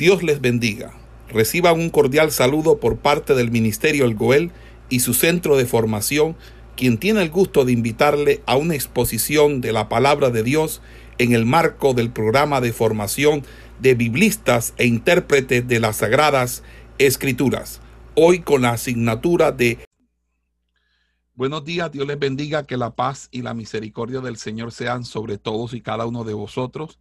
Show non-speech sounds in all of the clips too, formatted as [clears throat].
Dios les bendiga. Reciban un cordial saludo por parte del Ministerio El Goel y su centro de formación, quien tiene el gusto de invitarle a una exposición de la palabra de Dios en el marco del programa de formación de biblistas e intérpretes de las Sagradas Escrituras. Hoy con la asignatura de Buenos días, Dios les bendiga, que la paz y la misericordia del Señor sean sobre todos y cada uno de vosotros.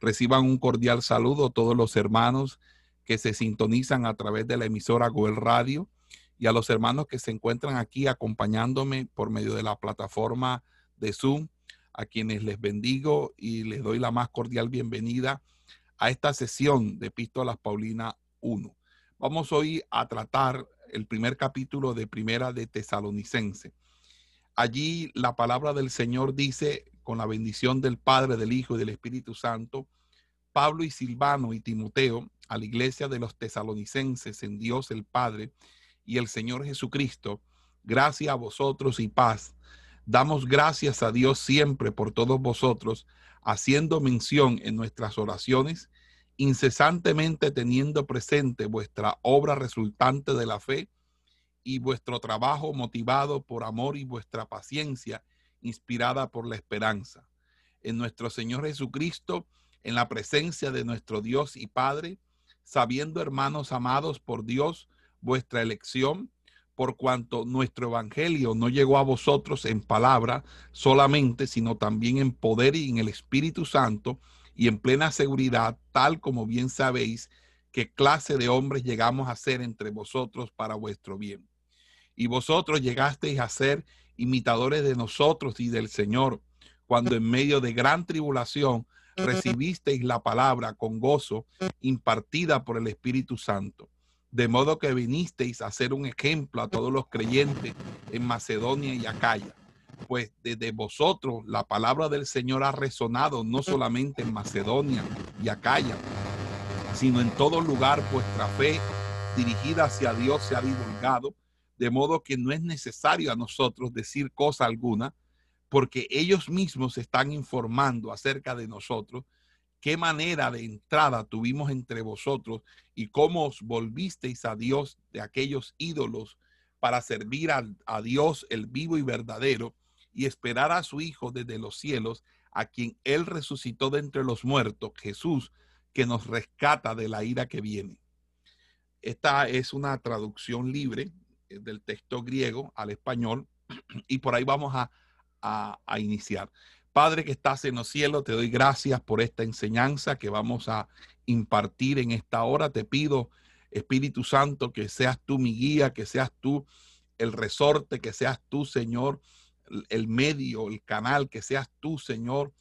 Reciban un cordial saludo todos los hermanos que se sintonizan a través de la emisora Goel Radio y a los hermanos que se encuentran aquí acompañándome por medio de la plataforma de Zoom, a quienes les bendigo y les doy la más cordial bienvenida a esta sesión de Epístolas Paulina 1. Vamos hoy a tratar el primer capítulo de Primera de Tesalonicense. Allí la palabra del Señor dice con la bendición del Padre, del Hijo y del Espíritu Santo, Pablo y Silvano y Timoteo a la iglesia de los tesalonicenses en Dios el Padre y el Señor Jesucristo, gracias a vosotros y paz. Damos gracias a Dios siempre por todos vosotros, haciendo mención en nuestras oraciones, incesantemente teniendo presente vuestra obra resultante de la fe y vuestro trabajo motivado por amor y vuestra paciencia inspirada por la esperanza. En nuestro Señor Jesucristo, en la presencia de nuestro Dios y Padre, sabiendo, hermanos amados por Dios, vuestra elección, por cuanto nuestro Evangelio no llegó a vosotros en palabra solamente, sino también en poder y en el Espíritu Santo y en plena seguridad, tal como bien sabéis qué clase de hombres llegamos a ser entre vosotros para vuestro bien. Y vosotros llegasteis a ser imitadores de nosotros y del Señor, cuando en medio de gran tribulación recibisteis la palabra con gozo impartida por el Espíritu Santo. De modo que vinisteis a ser un ejemplo a todos los creyentes en Macedonia y Acaya. Pues desde vosotros la palabra del Señor ha resonado no solamente en Macedonia y Acaya, sino en todo lugar vuestra fe dirigida hacia Dios se ha divulgado de modo que no es necesario a nosotros decir cosa alguna, porque ellos mismos están informando acerca de nosotros, qué manera de entrada tuvimos entre vosotros y cómo os volvisteis a Dios de aquellos ídolos para servir a, a Dios el vivo y verdadero y esperar a su Hijo desde los cielos, a quien Él resucitó de entre los muertos, Jesús, que nos rescata de la ira que viene. Esta es una traducción libre eh, del texto griego al español [clears throat] y por ahí vamos a, a, iniciar. Padre que estás en los cielos, te doy gracias por esta enseñanza que vamos a impartir en esta hora. Te pido, Espíritu Santo, que seas tú mi guía, que seas tú el resorte, que seas tú, Señor, el medio, el canal, que seas tú, Señor,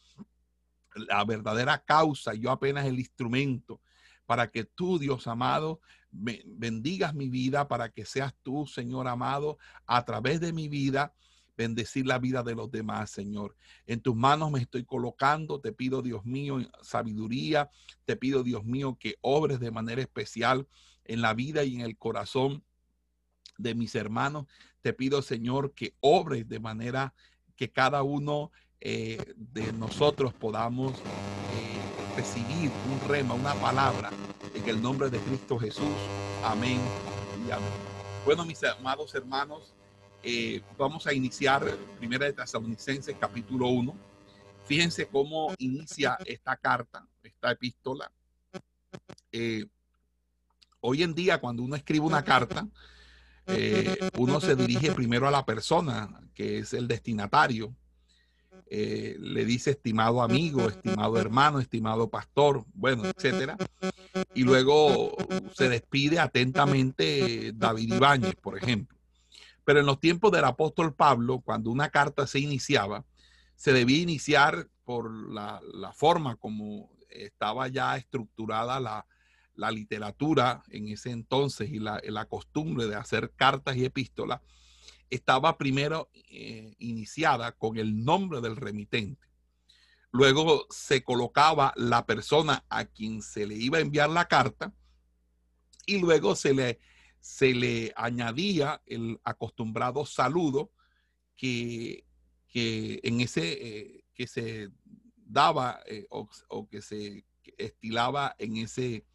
la verdadera causa, yo apenas el instrumento, para que tú, Dios amado, bendigas mi vida para que seas tú, Señor amado, a través de mi vida, bendecir la vida de los demás, Señor. En tus manos me estoy colocando, te pido, Dios mío, sabiduría, te pido, Dios mío, que obres de manera especial en la vida y en el corazón de mis hermanos. Te pido, Señor, que obres de manera que cada uno eh, de nosotros podamos eh, recibir un rema, una palabra en el nombre de Cristo Jesús. Amén y amén. Bueno, mis amados hermanos, eh, vamos a iniciar Primera de Tesalonicenses capítulo 1. Fíjense cómo inicia esta carta, esta epístola. Eh, hoy en día, cuando uno escribe una carta, eh, uno se dirige primero a la persona, que es el destinatario, le dice estimado amigo, estimado hermano, estimado pastor, bueno, etcétera. Y luego se despide atentamente David Ibáñez, por ejemplo. Pero en los tiempos del apóstol Pablo, cuando una carta se iniciaba, se debía iniciar por la, forma como estaba ya estructurada la, literatura en ese entonces y la, la, costumbre de hacer cartas y epístolas, estaba primero eh, iniciada con el nombre del remitente. Luego se colocaba la persona a quien se le iba a enviar la carta y luego se le, se le añadía el acostumbrado saludo que, en ese eh, que se daba eh, o, que se estilaba en ese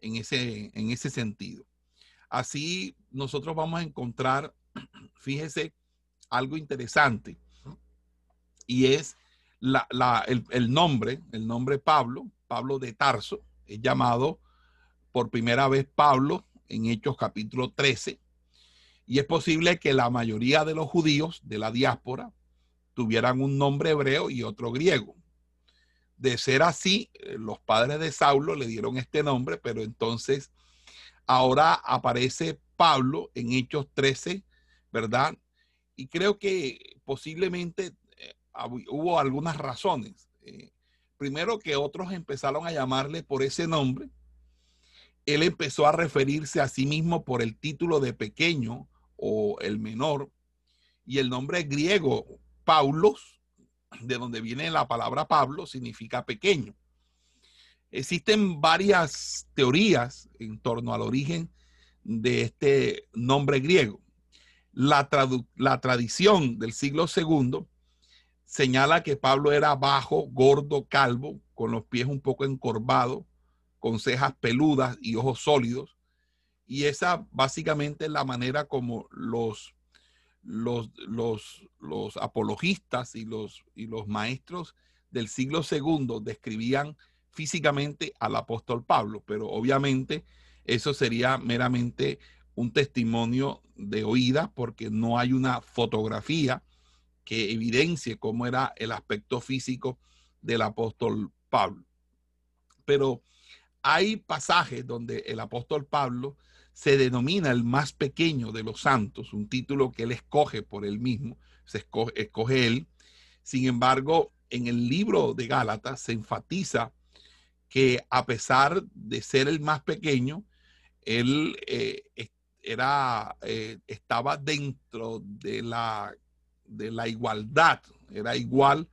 en ese, en ese sentido. Así nosotros vamos a encontrar, [clears throat] fíjese, algo interesante y es el, nombre, el nombre Pablo, Pablo de Tarso, es llamado por primera vez Pablo en Hechos capítulo 13. Y es posible que la mayoría de los judíos de la diáspora tuvieran un nombre hebreo y otro griego. De ser así, eh, los padres de Saulo le dieron este nombre, pero entonces ahora aparece Pablo en Hechos 13, ¿verdad? Y creo que posiblemente eh, hubo algunas razones. Eh, primero que otros empezaron a llamarle por ese nombre. Él empezó a referirse a sí mismo por el título de pequeño o el menor. Y el nombre griego, Paulos, de donde viene la palabra Pablo, significa pequeño. Existen varias teorías en torno al origen de este nombre griego. La, tradición del siglo segundo señala que Pablo era bajo, gordo, calvo, con los pies un poco encorvados, con cejas peludas y ojos sólidos. Y esa básicamente es la manera como los, los, los, los apologistas y los, y los maestros del siglo segundo describían físicamente al apóstol Pablo, pero obviamente eso sería meramente un testimonio de oída porque no hay una fotografía que evidencie cómo era el aspecto físico del apóstol Pablo. Pero hay pasajes donde el apóstol Pablo se denomina el más pequeño de los santos, un título que él escoge por él mismo, se escoge, él. Sin embargo, en el libro de Gálatas se enfatiza que a pesar de ser el más pequeño, él eh, era, eh, estaba dentro de la de la igualdad, era igual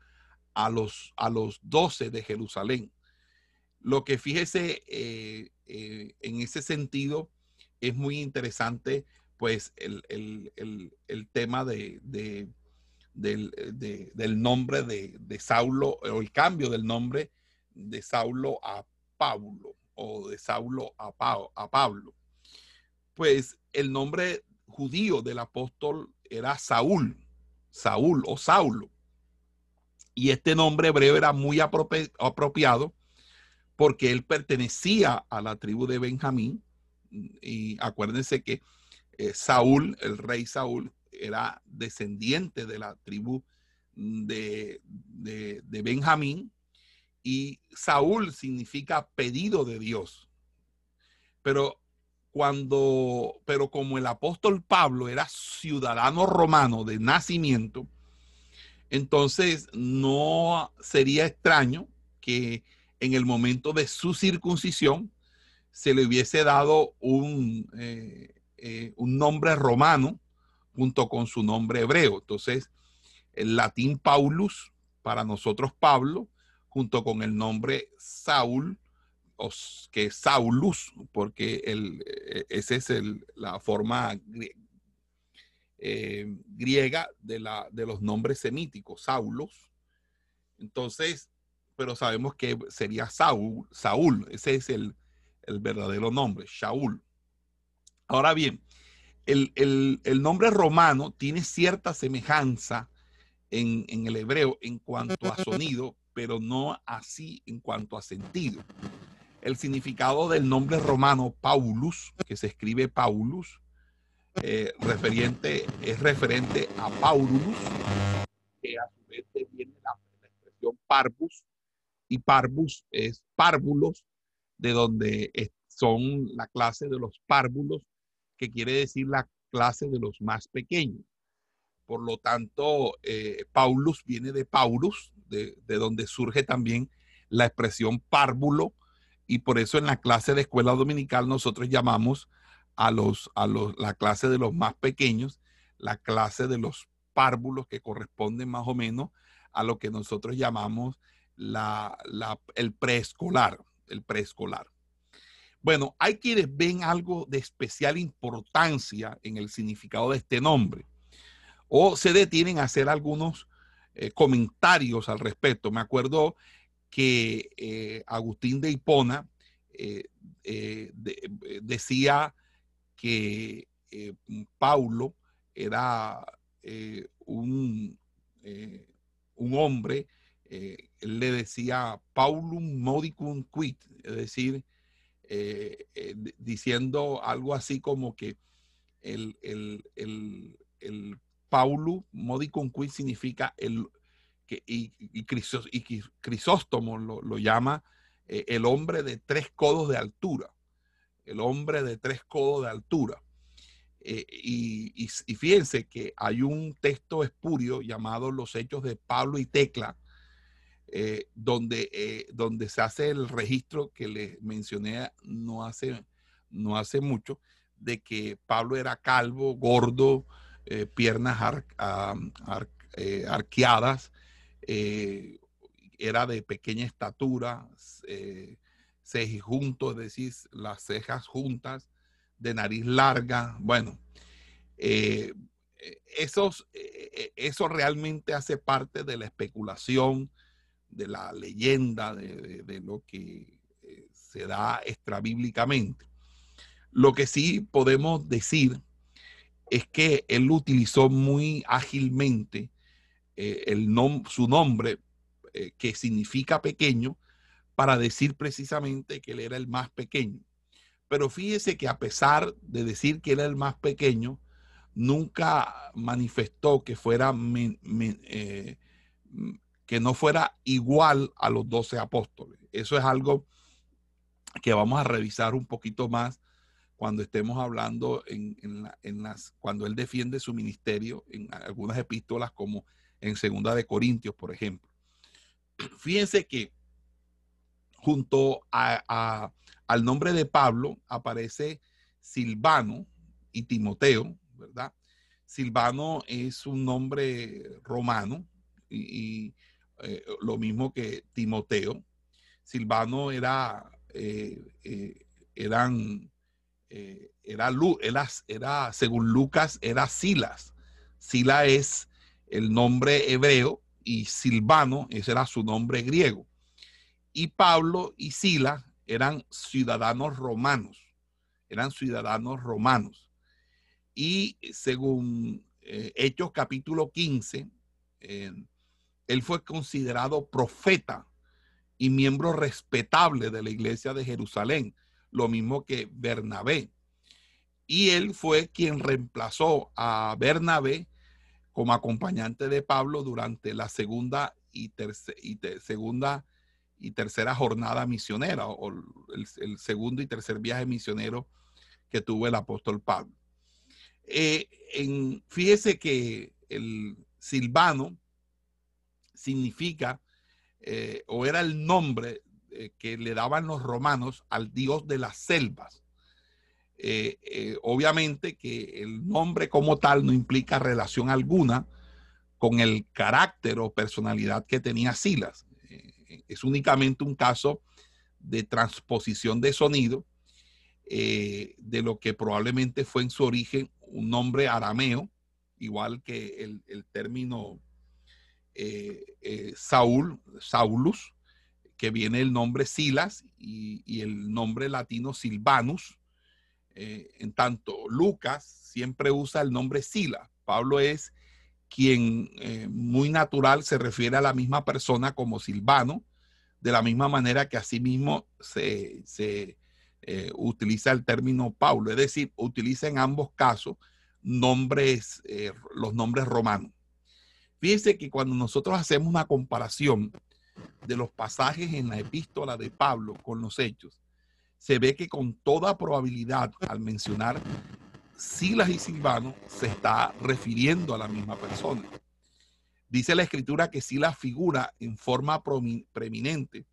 a los, a los 12 de Jerusalén. Lo que fíjese eh, eh, en ese sentido es muy interesante, pues el, tema de, del, nombre de, Saulo o el cambio del nombre de Saulo a Pablo o de Saulo a, a Pablo. Pues el nombre judío del apóstol era Saúl, Saúl o Saulo. Y este nombre hebreo era muy apropiado porque él pertenecía a la tribu de Benjamín. Y acuérdense que eh, Saúl, el rey Saúl, era descendiente de la tribu de, de Benjamín. Y Saúl significa pedido de Dios. Pero cuando, pero como el apóstol Pablo era ciudadano romano de nacimiento, entonces no sería extraño que en el momento de su circuncisión se le hubiese dado un, eh, eh, un nombre romano junto con su nombre hebreo. Entonces, el latín Paulus, para nosotros Pablo, junto con el nombre Saúl, que Saulus, porque el, e, esa es la forma eh, griega de, la, de los nombres semíticos, Saulus. Entonces, pero sabemos que sería Saúl, Saúl, ese es el, verdadero nombre, Shaul. Ahora bien, el, nombre romano tiene cierta semejanza en, el hebreo en cuanto a sonido, pero no así en cuanto a sentido el significado del nombre romano Paulus, que se escribe Paulus, eh, referiente, es referente a Paulus, que a su vez viene la, expresión parvus, y parvus es párvulos, de donde son la clase de los párvulos, que quiere decir la clase de los más pequeños. Por lo tanto, eh, Paulus viene de Paulus, de, de donde surge también la expresión párvulo, y por eso en la clase de escuela dominical nosotros llamamos a los a los la clase de los más pequeños, la clase de los párvulos que corresponden más o menos a lo que nosotros llamamos la, el preescolar, el preescolar. Bueno, hay quienes ven algo de especial importancia en el significado de este nombre o se detienen a hacer algunos eh, comentarios al respecto. Me acuerdo que eh, Agustín de Hipona, eh, decía que Paulo era un, un hombre, él le decía Paulum modicum quid, es decir, eh, eh, diciendo algo así como que el, el, el, el modicum quid significa el que y, y, Crisóstomo lo, llama eh, el hombre de tres codos de altura, el hombre de tres codos de altura. y, y, fíjense que hay un texto espurio llamado Los Hechos de Pablo y Tecla, eh, donde, eh, donde se hace el registro que les mencioné no hace, no hace mucho, de que Pablo era calvo, gordo, eh, piernas arqueadas, era de pequeña estatura, juntos, es decir, las cejas juntas, de nariz larga, bueno. Esos, eso realmente hace parte de la especulación, de la leyenda, de, lo que eh, se da extrabíblicamente. Lo que sí podemos decir es que él utilizó muy ágilmente eh, el su nombre, eh, que significa pequeño, para decir precisamente que él era el más pequeño. Pero fíjese que a pesar de decir que era el más pequeño, nunca manifestó que fuera que no fuera igual a los doce apóstoles. Eso es algo que vamos a revisar un poquito más cuando estemos hablando en, las, cuando él defiende su ministerio en algunas epístolas como en Segunda de Corintios, por ejemplo. [clears throat] Fíjense que junto a, al nombre de Pablo aparece Silvano y Timoteo, ¿verdad? Silvano es un nombre romano y eh, lo mismo que Timoteo. Silvano era, eh, eh, eran, era, era, era, según Lucas, era Silas. Sila es el nombre hebreo y Silvano, ese era su nombre griego. Y Pablo y Sila eran ciudadanos romanos, eran ciudadanos romanos. Y según Hechos capítulo 15, él fue considerado profeta y miembro respetable de la iglesia de Jerusalén, lo mismo que Bernabé. Y él fue quien reemplazó a Bernabé como acompañante de Pablo durante la segunda y, segunda y tercera jornada misionera, o el, segundo y tercer viaje misionero que tuvo el apóstol Pablo. Eh, en, fíjese que el Silvano significa eh, o era el nombre eh, que le daban los romanos al dios de las selvas. Eh, obviamente que el nombre como tal no implica relación alguna con el carácter o personalidad que tenía Silas. es únicamente un caso de transposición de sonido de lo que probablemente fue en su origen un nombre arameo, igual que el, el término eh, eh, Saúl, Saulus, que viene el nombre Silas y, el nombre latino Silvanus. Eh, en tanto, Lucas siempre usa el nombre Sila. Pablo es quien muy natural se refiere a la misma persona como Silvano, de la misma manera que asimismo se, se utiliza el término Pablo, es decir, utiliza en ambos casos nombres, los nombres romanos. Fíjense que cuando nosotros hacemos una comparación de los pasajes en la epístola de Pablo con los hechos, se ve que con toda probabilidad al mencionar Silas y Silvano se está refiriendo a la misma persona. Dice la escritura que Silas figura en forma preeminente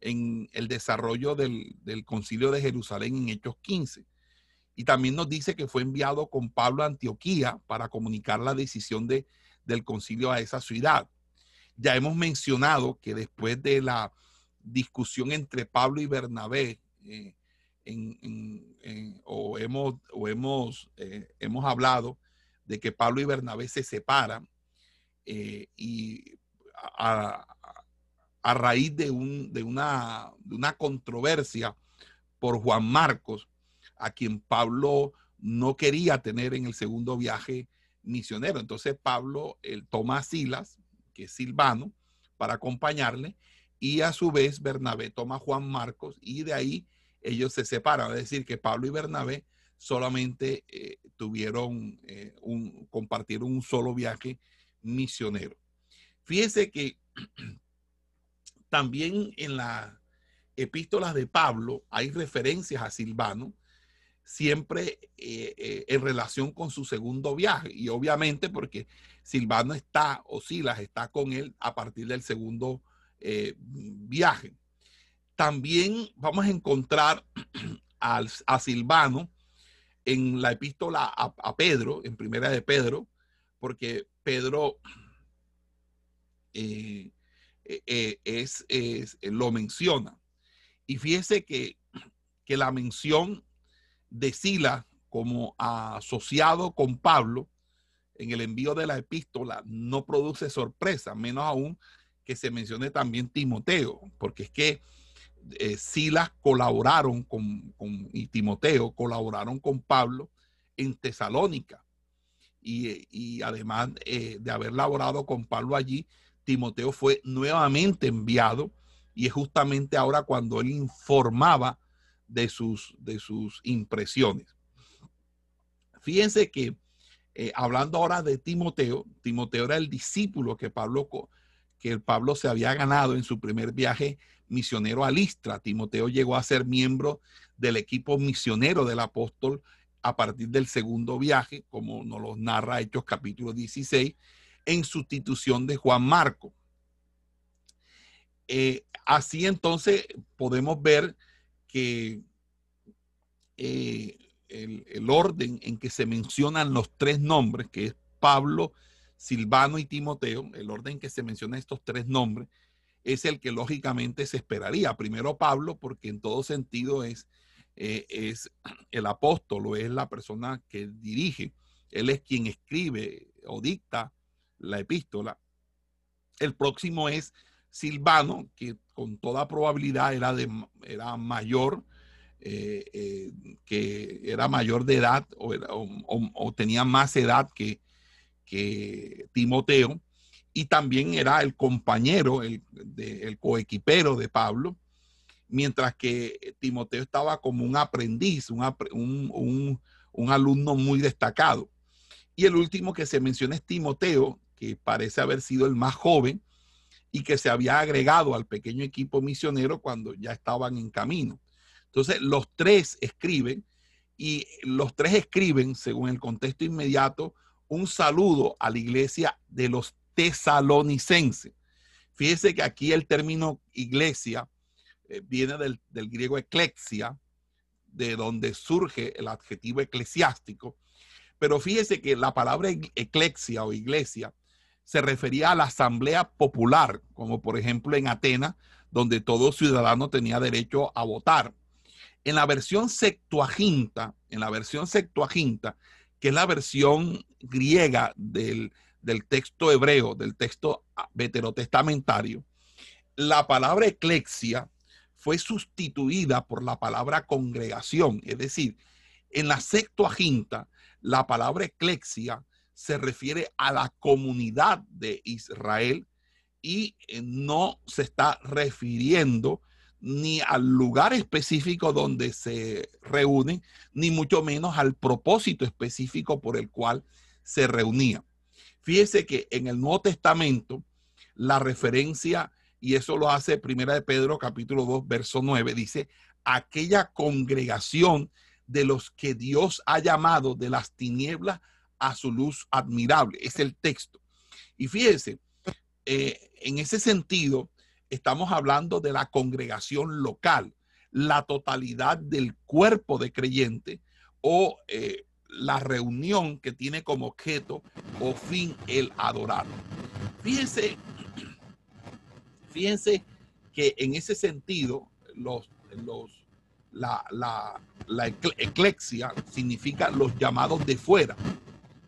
en el desarrollo del, del, concilio de Jerusalén en Hechos 15. Y también nos dice que fue enviado con Pablo a Antioquía para comunicar la decisión de del concilio a esa ciudad. Ya hemos mencionado que después de la discusión entre Pablo y Bernabé, eh, o hemos, hemos, eh, hemos hablado de que Pablo y Bernabé se separan eh, y a, raíz de, un, de, una, de una controversia por Juan Marcos, a quien Pablo no quería tener en el segundo viaje misionero. Entonces Pablo él toma a Silas, que es Silvano, para acompañarle, y a su vez Bernabé toma a Juan Marcos, y de ahí ellos se separan. Es decir, que Pablo y Bernabé solamente eh, tuvieron eh, un, compartieron un solo viaje misionero. Fíjese que [clears throat] también en las epístolas de Pablo hay referencias a Silvano, siempre eh, en relación con su segundo viaje. Y obviamente porque Silvano está, o Silas está con él a partir del segundo viaje. También vamos a encontrar [clears throat] a Silvano en la epístola a, Pedro, en primera de Pedro, porque Pedro [clears throat] eh, eh, eh, es, lo menciona. Y fíjese que, que la mención de Sila como asociado con Pablo en el envío de la epístola no produce sorpresa, menos aún que se mencione también Timoteo, porque es que eh, Silas colaboraron con, y Timoteo colaboraron con Pablo en Tesalónica. Y, además eh, de haber laborado con Pablo allí, Timoteo fue nuevamente enviado y es justamente ahora cuando él informaba de sus, de sus impresiones. Fíjense que eh, hablando ahora de Timoteo, Timoteo era el discípulo que Pablo, que Pablo se había ganado en su primer viaje misionero a Listra. Timoteo llegó a ser miembro del equipo misionero del apóstol a partir del segundo viaje, como nos lo narra Hechos capítulo 16, en sustitución de Juan Marco. Eh, así entonces podemos ver que eh, el, el, orden en que se mencionan los tres nombres, que es Pablo, Silvano y Timoteo, el orden en que se mencionan estos tres nombres, es el que lógicamente se esperaría. Primero Pablo, porque en todo sentido es, eh, es el apóstol es la persona que dirige. Él es quien escribe o dicta la epístola. El próximo es Silvano, que con toda probabilidad era, de, era mayor, eh, eh, que era mayor de edad o, tenía más edad que, que Timoteo y también era el compañero, el, coequipero de Pablo, mientras que Timoteo estaba como un aprendiz, un, alumno muy destacado. Y el último que se menciona es Timoteo, que parece haber sido el más joven y que se había agregado al pequeño equipo misionero cuando ya estaban en camino. Entonces, los tres escriben y los tres escriben, según el contexto inmediato, un saludo a la iglesia de los tesalonicense. Fíjese que aquí el término iglesia eh, viene del, griego eclexia, de donde surge el adjetivo eclesiástico. Pero fíjese que la palabra eclexia o iglesia se refería a la asamblea popular, como por ejemplo en Atenas, donde todo ciudadano tenía derecho a votar. En la versión Septuaginta, en la versión Septuaginta, que es la versión griega del, del texto hebreo, del texto veterotestamentario, la palabra eclexia fue sustituida por la palabra congregación. Es decir, en la Septuaginta, la palabra eclexia se refiere a la comunidad de Israel y eh, no se está refiriendo ni al lugar específico donde se reúnen, ni mucho menos al propósito específico por el cual se reunían. Fíjese que en el Nuevo Testamento, la referencia, y eso lo hace Primera de Pedro, capítulo 2, verso 9, dice, aquella congregación de los que Dios ha llamado de las tinieblas a su luz admirable. Es el texto. Y fíjese, eh, en ese sentido, estamos hablando de la congregación local, la totalidad del cuerpo de creyente o eh, la reunión que tiene como objeto o fin el adorar. Fíjense, fíjense que en ese sentido, los, los, la, la, la eclexia significa los llamados de fuera.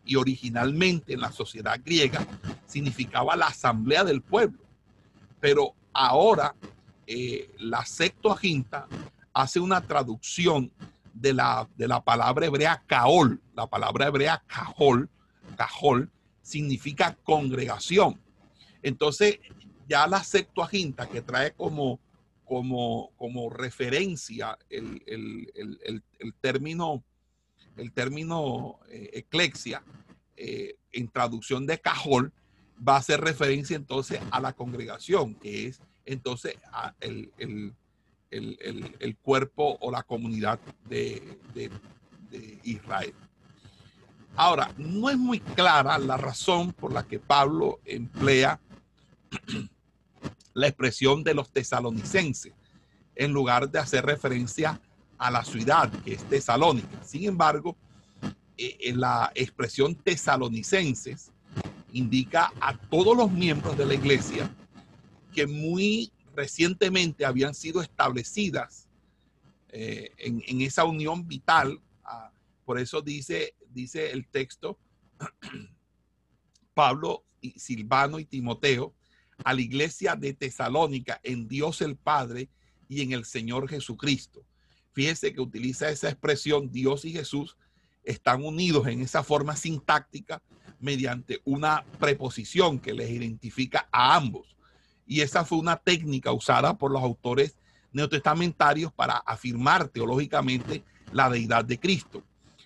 Y originalmente en la sociedad griega significaba la asamblea del pueblo. Pero ahora eh, la Septuaginta hace una traducción de la, de la palabra hebrea caol. La palabra hebrea cajol, cajol, significa congregación. Entonces, ya la Septuaginta, que trae como, como, como referencia el, término, el término eh, eclexia, eh, en traducción de cajol, va a hacer referencia entonces a la congregación, que es entonces el, el, cuerpo o la comunidad de, Israel. Ahora, no es muy clara la razón por la que Pablo emplea [clears throat] la expresión de los tesalonicenses en lugar de hacer referencia a la ciudad que es tesalónica. Sin embargo, eh, en la expresión tesalonicenses indica a todos los miembros de la iglesia que muy recientemente habían sido establecidas eh, en, esa unión vital. Ah, por eso dice, dice el texto, [clears throat] Pablo, y Silvano y Timoteo, a la iglesia de Tesalónica en Dios el Padre y en el Señor Jesucristo. Fíjese que utiliza esa expresión Dios y Jesús están unidos en esa forma sintáctica mediante una preposición que les identifica a ambos. Y esa fue una técnica usada por los autores neotestamentarios para afirmar teológicamente la deidad de Cristo.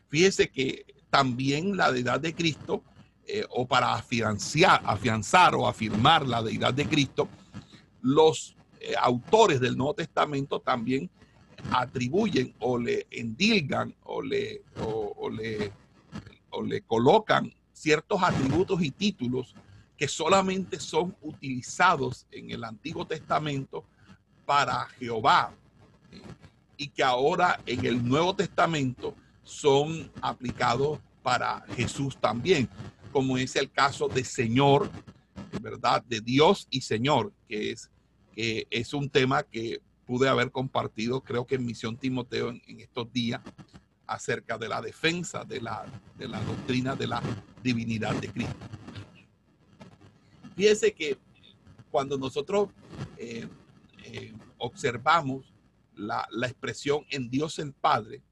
Fíjese que también la deidad de Cristo, eh, o para afianzar, afianzar o afirmar la deidad de Cristo, los eh, autores del Nuevo Testamento también atribuyen o le endilgan o le, o le, o le colocan ciertos atributos y títulos que solamente son utilizados en el Antiguo Testamento para Jehová y que ahora en el Nuevo Testamento son aplicados para Jesús también, como es el caso de Señor, ¿verdad? De Dios y Señor, que es, que es un tema que pude haber compartido, creo que en Misión Timoteo en, en estos días, acerca de la defensa de la, de la doctrina de la divinidad de Cristo. Fíjense que cuando nosotros eh, eh, observamos la, expresión en Dios el Padre,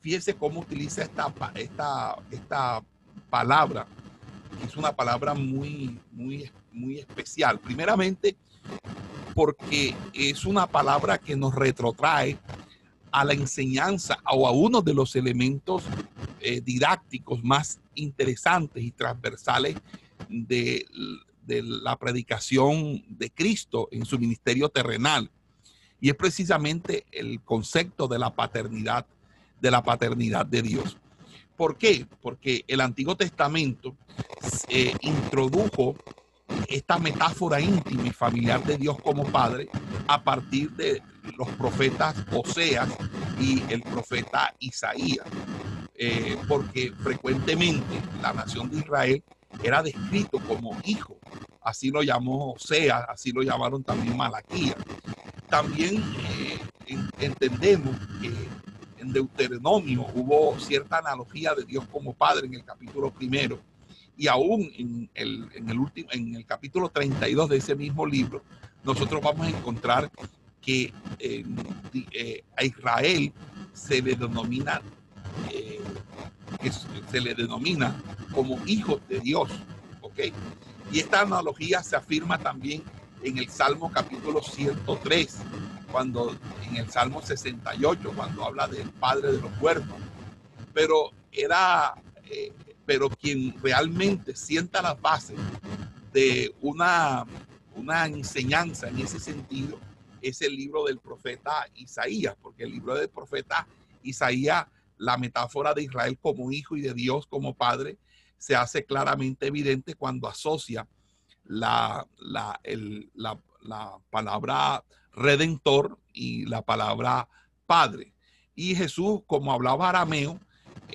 fíjense cómo utiliza esta, esta, esta palabra, es una palabra muy, muy, muy especial. Primeramente, porque es una palabra que nos retrotrae a la enseñanza o a uno de los elementos eh, didácticos más interesantes y transversales de, la predicación de Cristo en su ministerio terrenal. Y es precisamente el concepto de la paternidad, de la paternidad de Dios. ¿Por qué? Porque el Antiguo Testamento eh, introdujo esta metáfora íntima y familiar de Dios como Padre a partir de los profetas Oseas y el profeta Isaías. Eh, porque frecuentemente la nación de Israel era descrito como hijo. Así lo llamó Osea, así lo llamaron también Malaquía. También eh, entendemos que en Deuteronomio hubo cierta analogía de Dios como Padre en el capítulo primero y aún en el, último, en el capítulo 32 de ese mismo libro, nosotros vamos a encontrar que eh, a Israel se le denomina eh, se le denomina como hijos de Dios. ¿Ok? Y esta analogía se afirma también en el Salmo capítulo 103, cuando en el Salmo 68, cuando habla del Padre de los huérfanos. Pero era, eh, pero quien realmente sienta las bases de una, una enseñanza en ese sentido es el libro del profeta Isaías, porque el libro del profeta Isaías la metáfora de Israel como hijo y de Dios como padre se hace claramente evidente cuando asocia la, la, palabra redentor y la palabra padre. Y Jesús, como hablaba arameo,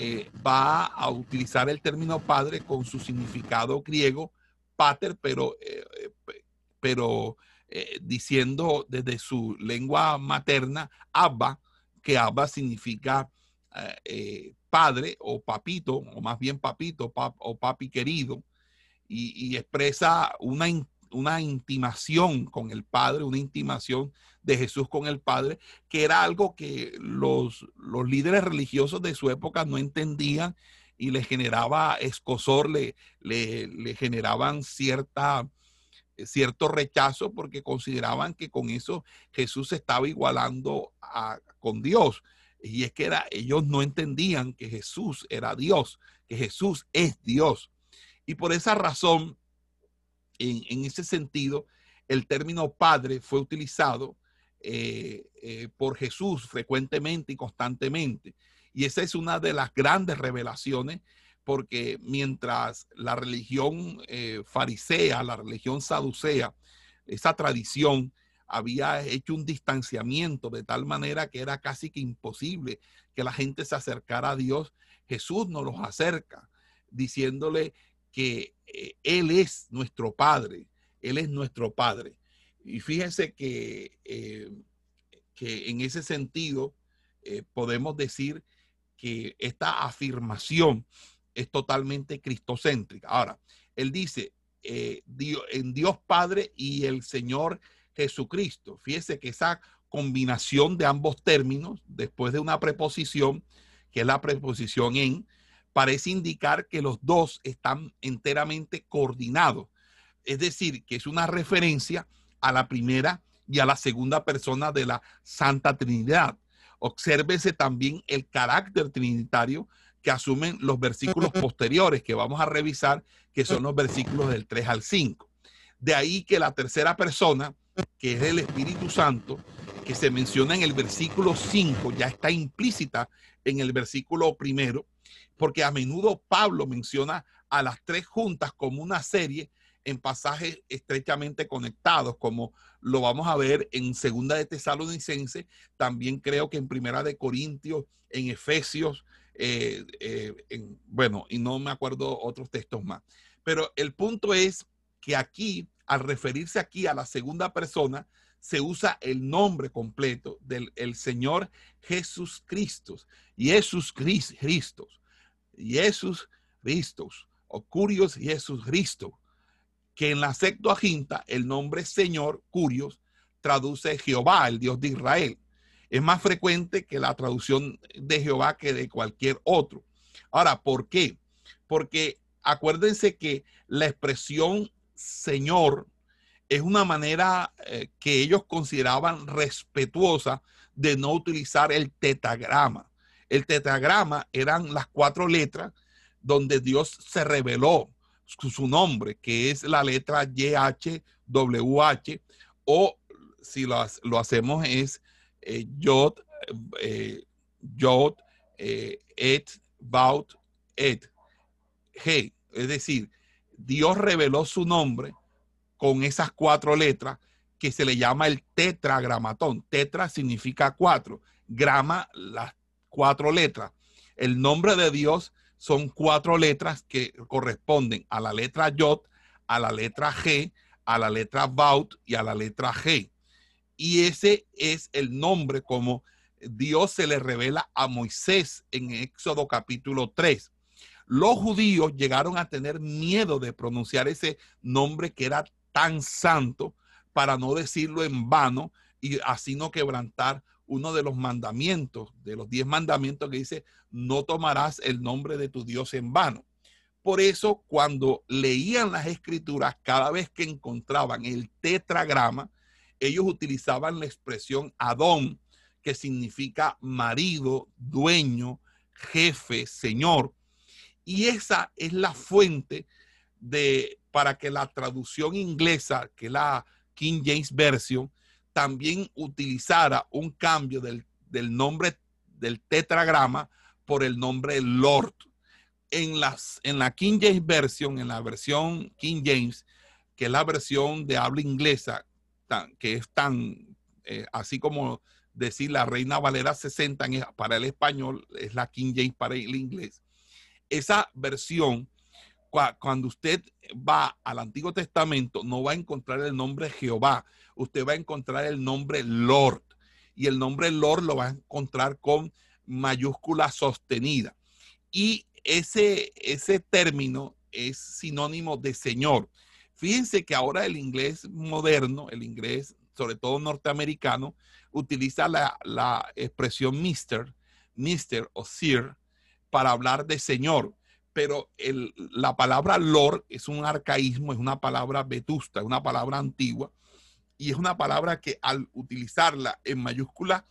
eh, va a utilizar el término padre con su significado griego, pater, pero, eh, pero eh, diciendo desde su lengua materna, abba, que abba significa padre o papito, o más bien papito o papi querido, y, expresa una, una intimación con el Padre, una intimación de Jesús con el Padre, que era algo que los, los líderes religiosos de su época no entendían y le generaba escosor, le, le, generaban cierta, cierto rechazo porque consideraban que con eso Jesús estaba igualando a, con Dios. Y es que era, ellos no entendían que Jesús era Dios, que Jesús es Dios. Y por esa razón, en, ese sentido, el término Padre fue utilizado eh, eh, por Jesús frecuentemente y constantemente. Y esa es una de las grandes revelaciones, porque mientras la religión eh, farisea, la religión saducea, esa tradición había hecho un distanciamiento de tal manera que era casi que imposible que la gente se acercara a Dios, Jesús nos los acerca diciéndole que Él es nuestro Padre, Él es nuestro Padre. Y fíjense que, eh, que en ese sentido eh, podemos decir que esta afirmación es totalmente cristocéntrica. Ahora, él dice, eh, en Dios Padre y el Señor Jesucristo. Fíjese que esa combinación de ambos términos, después de una preposición, que es la preposición en, parece indicar que los dos están enteramente coordinados. Es decir, que es una referencia a la primera y a la segunda persona de la Santa Trinidad. Obsérvese también el carácter trinitario que asumen los versículos posteriores que vamos a revisar, que son los versículos del 3 al 5. De ahí que la tercera persona, que es el Espíritu Santo, que se menciona en el versículo 5, ya está implícita en el versículo primero, porque a menudo Pablo menciona a las tres juntas como una serie en pasajes estrechamente conectados, como lo vamos a ver en Segunda de Tesalonicense, también creo que en Primera de Corintios, en Efesios, eh, eh, en, bueno, y no me acuerdo otros textos más. Pero el punto es que aquí, al referirse aquí a la segunda persona, se usa el nombre completo del el Señor Jesús Cristo. Jesús Cristo. Jesús Cristo. O Curios Jesús Cristo que en la Septuaginta el nombre Señor, Curios, traduce Jehová, el Dios de Israel. Es más frecuente que la traducción de Jehová que de cualquier otro. Ahora, ¿por qué? Porque acuérdense que la expresión Señor es una manera eh, que ellos consideraban respetuosa de no utilizar el tetagrama. El tetagrama eran las cuatro letras donde Dios se reveló su nombre, que es la letra YHWH, o si lo, lo hacemos es eh, Yod, eh, Yod, eh, Et, Baut, Et, G. Es decir, Dios reveló su nombre con esas cuatro letras que se le llama el tetragramatón. Tetra significa cuatro, grama las cuatro letras. El nombre de Dios son cuatro letras que corresponden a la letra Yod, a la letra G, a la letra Baut y a la letra G. Y ese es el nombre como Dios se le revela a Moisés en Éxodo capítulo 3. Los judíos llegaron a tener miedo de pronunciar ese nombre que era tan santo para no decirlo en vano y así no quebrantar uno de los mandamientos, de los diez mandamientos que dice, no tomarás el nombre de tu Dios en vano. Por eso, cuando leían las escrituras, cada vez que encontraban el tetragrama, ellos utilizaban la expresión Adón, que significa marido, dueño, jefe, señor. Y esa es la fuente de para que la traducción inglesa, que es la King James Version, también utilizara un cambio del, nombre del tetragrama por el nombre Lord. En, las, en la King James Version, en la versión King James, que es la versión de habla inglesa, que es tan, eh, así como decir la Reina Valera 60 para el español, es la King James para el inglés. Esa versión cuando usted va al Antiguo Testamento, no va a encontrar el nombre Jehová, usted va a encontrar el nombre Lord. Y el nombre Lord lo va a encontrar con mayúscula sostenida. Y ese, ese término es sinónimo de Señor. Fíjense que ahora el inglés moderno, el inglés sobre todo norteamericano, utiliza la, la expresión mister, mister o sir para hablar de señor pero el, la palabra Lord es un arcaísmo, es una palabra vetusta, es una palabra antigua, y es una palabra que al utilizarla en mayúscula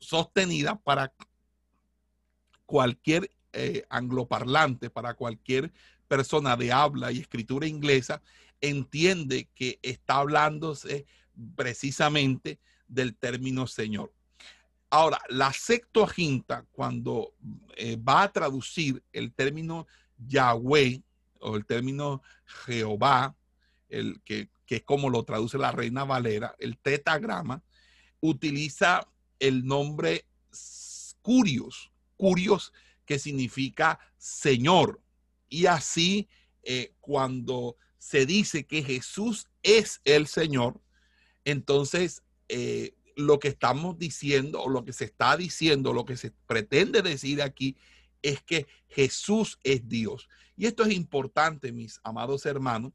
sostenida para cualquier eh, angloparlante, para cualquier persona de habla y escritura inglesa, entiende que está hablándose precisamente del término Señor. Ahora, la Septuaginta, cuando eh, va a traducir el término Yahweh o el término Jehová, el que, es como lo traduce la Reina Valera, el tetagrama, utiliza el nombre Curios, Curios que significa Señor. Y así, eh, cuando se dice que Jesús es el Señor, entonces eh, lo que estamos diciendo o lo que se está diciendo, lo que se pretende decir aquí es que Jesús es Dios. Y esto es importante, mis amados hermanos,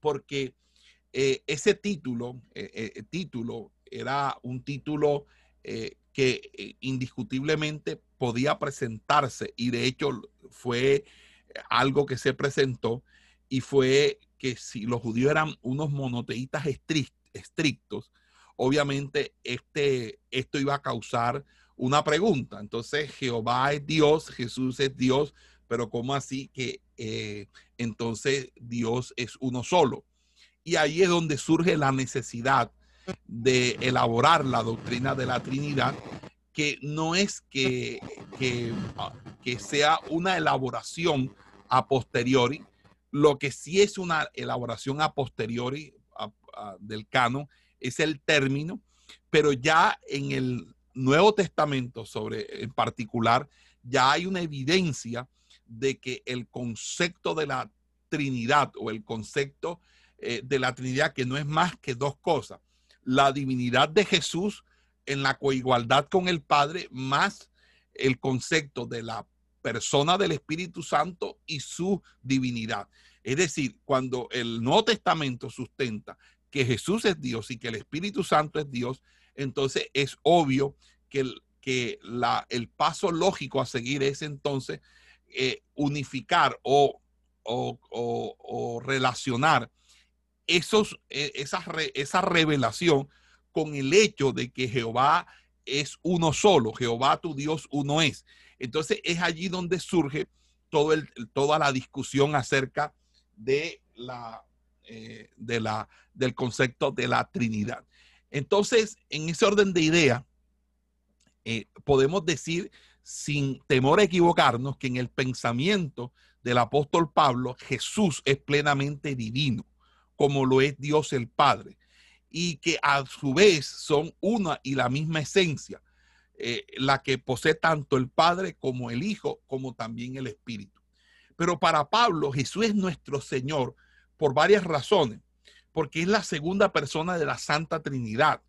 porque eh, ese título, eh, eh, título era un título que indiscutiblemente podía presentarse y de hecho fue algo que se presentó y fue que si los judíos eran unos monoteístas estrictos, obviamente este, esto iba a causar una pregunta. Entonces, Jehová es Dios, Jesús es Dios, pero ¿cómo así que eh, entonces Dios es uno solo? Y ahí es donde surge la necesidad de elaborar la doctrina de la Trinidad, que no es que, que, ah, sea una elaboración a posteriori, lo que sí es una elaboración a posteriori del canon es el término, pero ya en el Nuevo Testamento, sobre en particular, ya hay una evidencia de que el concepto de la Trinidad o el concepto eh, de la Trinidad, que no es más que dos cosas, la divinidad de Jesús en la coigualdad con el Padre, más el concepto de la persona del Espíritu Santo y su divinidad. Es decir, cuando el Nuevo Testamento sustenta que Jesús es Dios y que el Espíritu Santo es Dios, entonces es obvio que el, que la, el paso lógico a seguir es entonces eh, unificar o, o, relacionar esos, e, esa, revelación con el hecho de que Jehová es uno solo, Jehová tu Dios uno es. Entonces es allí donde surge todo el, toda la discusión acerca de la eh, de la, del concepto de la Trinidad. Entonces, en ese orden de idea, eh, podemos decir sin temor a equivocarnos que en el pensamiento del apóstol Pablo, Jesús es plenamente divino, como lo es Dios el Padre, y que a su vez son una y la misma esencia, eh, la que posee tanto el Padre como el Hijo, como también el Espíritu. Pero para Pablo, Jesús es nuestro Señor, por varias razones. Porque es la segunda persona de la Santa Trinidad,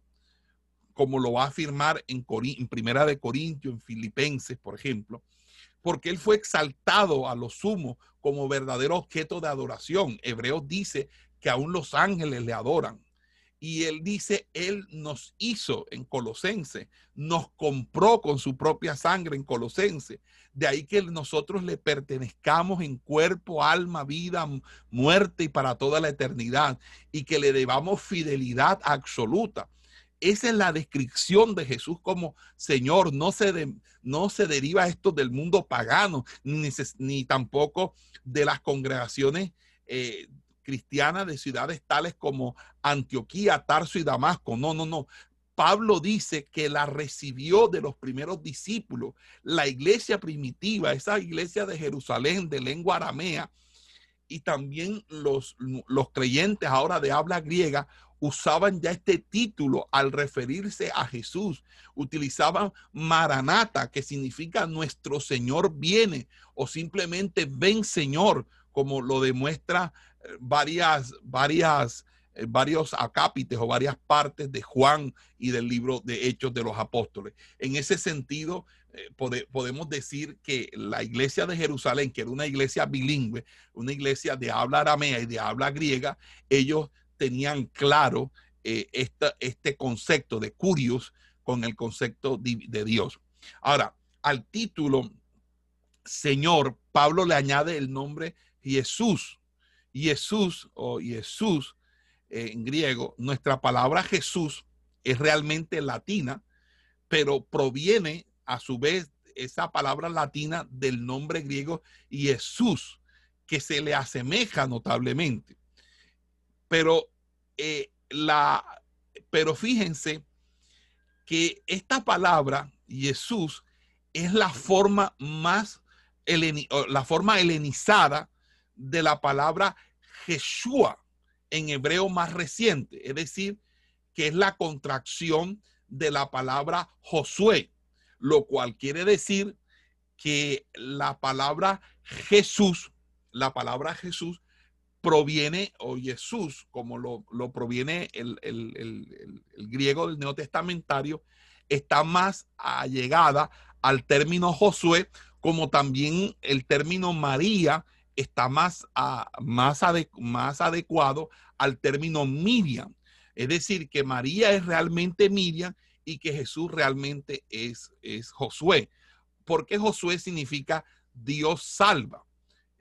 como lo va a afirmar en, en Primera de Corintios, en Filipenses, por ejemplo. Porque él fue exaltado a lo sumo como verdadero objeto de adoración. Hebreos dice que aún los ángeles le adoran. Y él dice, él nos hizo en Colosense, nos compró con su propia sangre en Colosense. De ahí que nosotros le pertenezcamos en cuerpo, alma, vida, muerte y para toda la eternidad. Y que le debamos fidelidad absoluta. Esa es la descripción de Jesús como Señor. No se, no se deriva esto del mundo pagano, ni, tampoco de las congregaciones eh, cristiana de ciudades tales como Antioquía, Tarso y Damasco. No, no, no. Pablo dice que la recibió de los primeros discípulos, la iglesia primitiva, esa iglesia de Jerusalén de lengua aramea, y también los, los creyentes ahora de habla griega usaban ya este título al referirse a Jesús. Utilizaban Maranata, que significa nuestro Señor viene, o simplemente ven Señor, como lo demuestra varias, varias eh, varios acápites o varias partes de Juan y del libro de Hechos de los Apóstoles. En ese sentido, eh, podemos decir que la iglesia de Jerusalén, que era una iglesia bilingüe, una iglesia de habla aramea y de habla griega, ellos tenían claro eh, este concepto de curios con el concepto de Dios. Ahora, al título Señor, Pablo le añade el nombre Jesús. Jesús o Jesús en griego, nuestra palabra Jesús es realmente latina, pero proviene a su vez esa palabra latina del nombre griego Jesús, que se le asemeja notablemente. Pero, eh, la, pero fíjense que esta palabra Jesús es la forma más, la forma helenizada de la palabra Jeshua en hebreo más reciente, es decir, que es la contracción de la palabra Josué, lo cual quiere decir que la palabra Jesús, la palabra Jesús proviene, o Jesús, como lo, proviene el, el, griego del neotestamentario, está más allegada al término Josué, como también el término María está más, más, más adecuado al término Miriam. Es decir, que María es realmente Miriam y que Jesús realmente es, es Josué. Porque Josué significa Dios salva.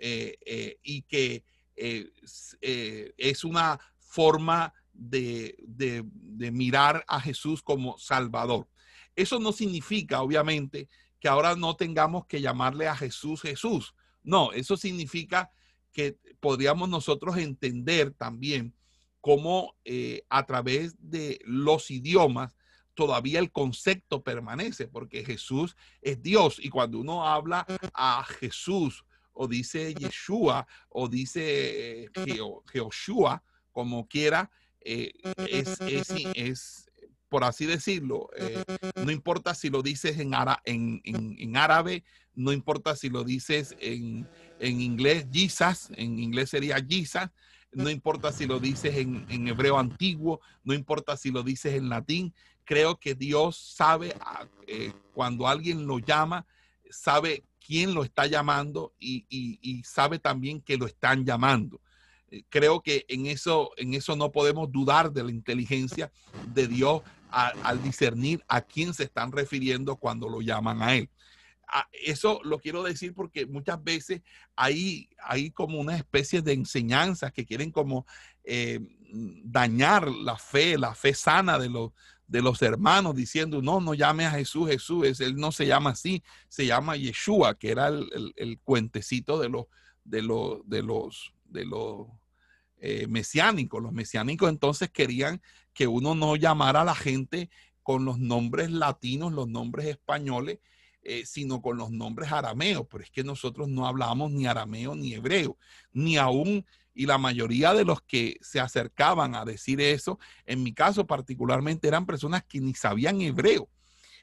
Eh, eh, y que eh, es una forma de, de mirar a Jesús como Salvador. Eso no significa, obviamente, que ahora no tengamos que llamarle a Jesús Jesús, no, eso significa que podríamos nosotros entender también cómo eh, a través de los idiomas todavía el concepto permanece, porque Jesús es Dios. Y cuando uno habla a Jesús o dice Yeshua o dice eh, Jehoshua, como quiera, eh, es, es, por así decirlo, eh, no importa si lo dices en, en, árabe, no importa si lo dices en, inglés, Jesus, en inglés sería Jesus, no importa si lo dices en, hebreo antiguo, no importa si lo dices en latín, creo que Dios sabe ah, cuando alguien lo llama, sabe quién lo está llamando y, sabe también que lo están llamando eh, creo que en eso, no podemos dudar de la inteligencia de Dios al discernir a quién se están refiriendo cuando lo llaman a él. eso lo quiero decir porque muchas veces hay, hay como una especie de enseñanzas que quieren como eh, dañar la fe, la fe sana de los, de los hermanos, diciendo, no, no llame a Jesús, Jesús, él no se llama así, se llama Yeshua, que era el, cuentecito de los, de los, de los, de los eh, mesiánicos. Los mesiánicos entonces querían que uno no llamara a la gente con los nombres latinos, los nombres españoles, eh, sino con los nombres arameos. Pero es que nosotros no hablamos ni arameo ni hebreo, ni aún, y la mayoría de los que se acercaban a decir eso, en mi caso particularmente, eran personas que ni sabían hebreo.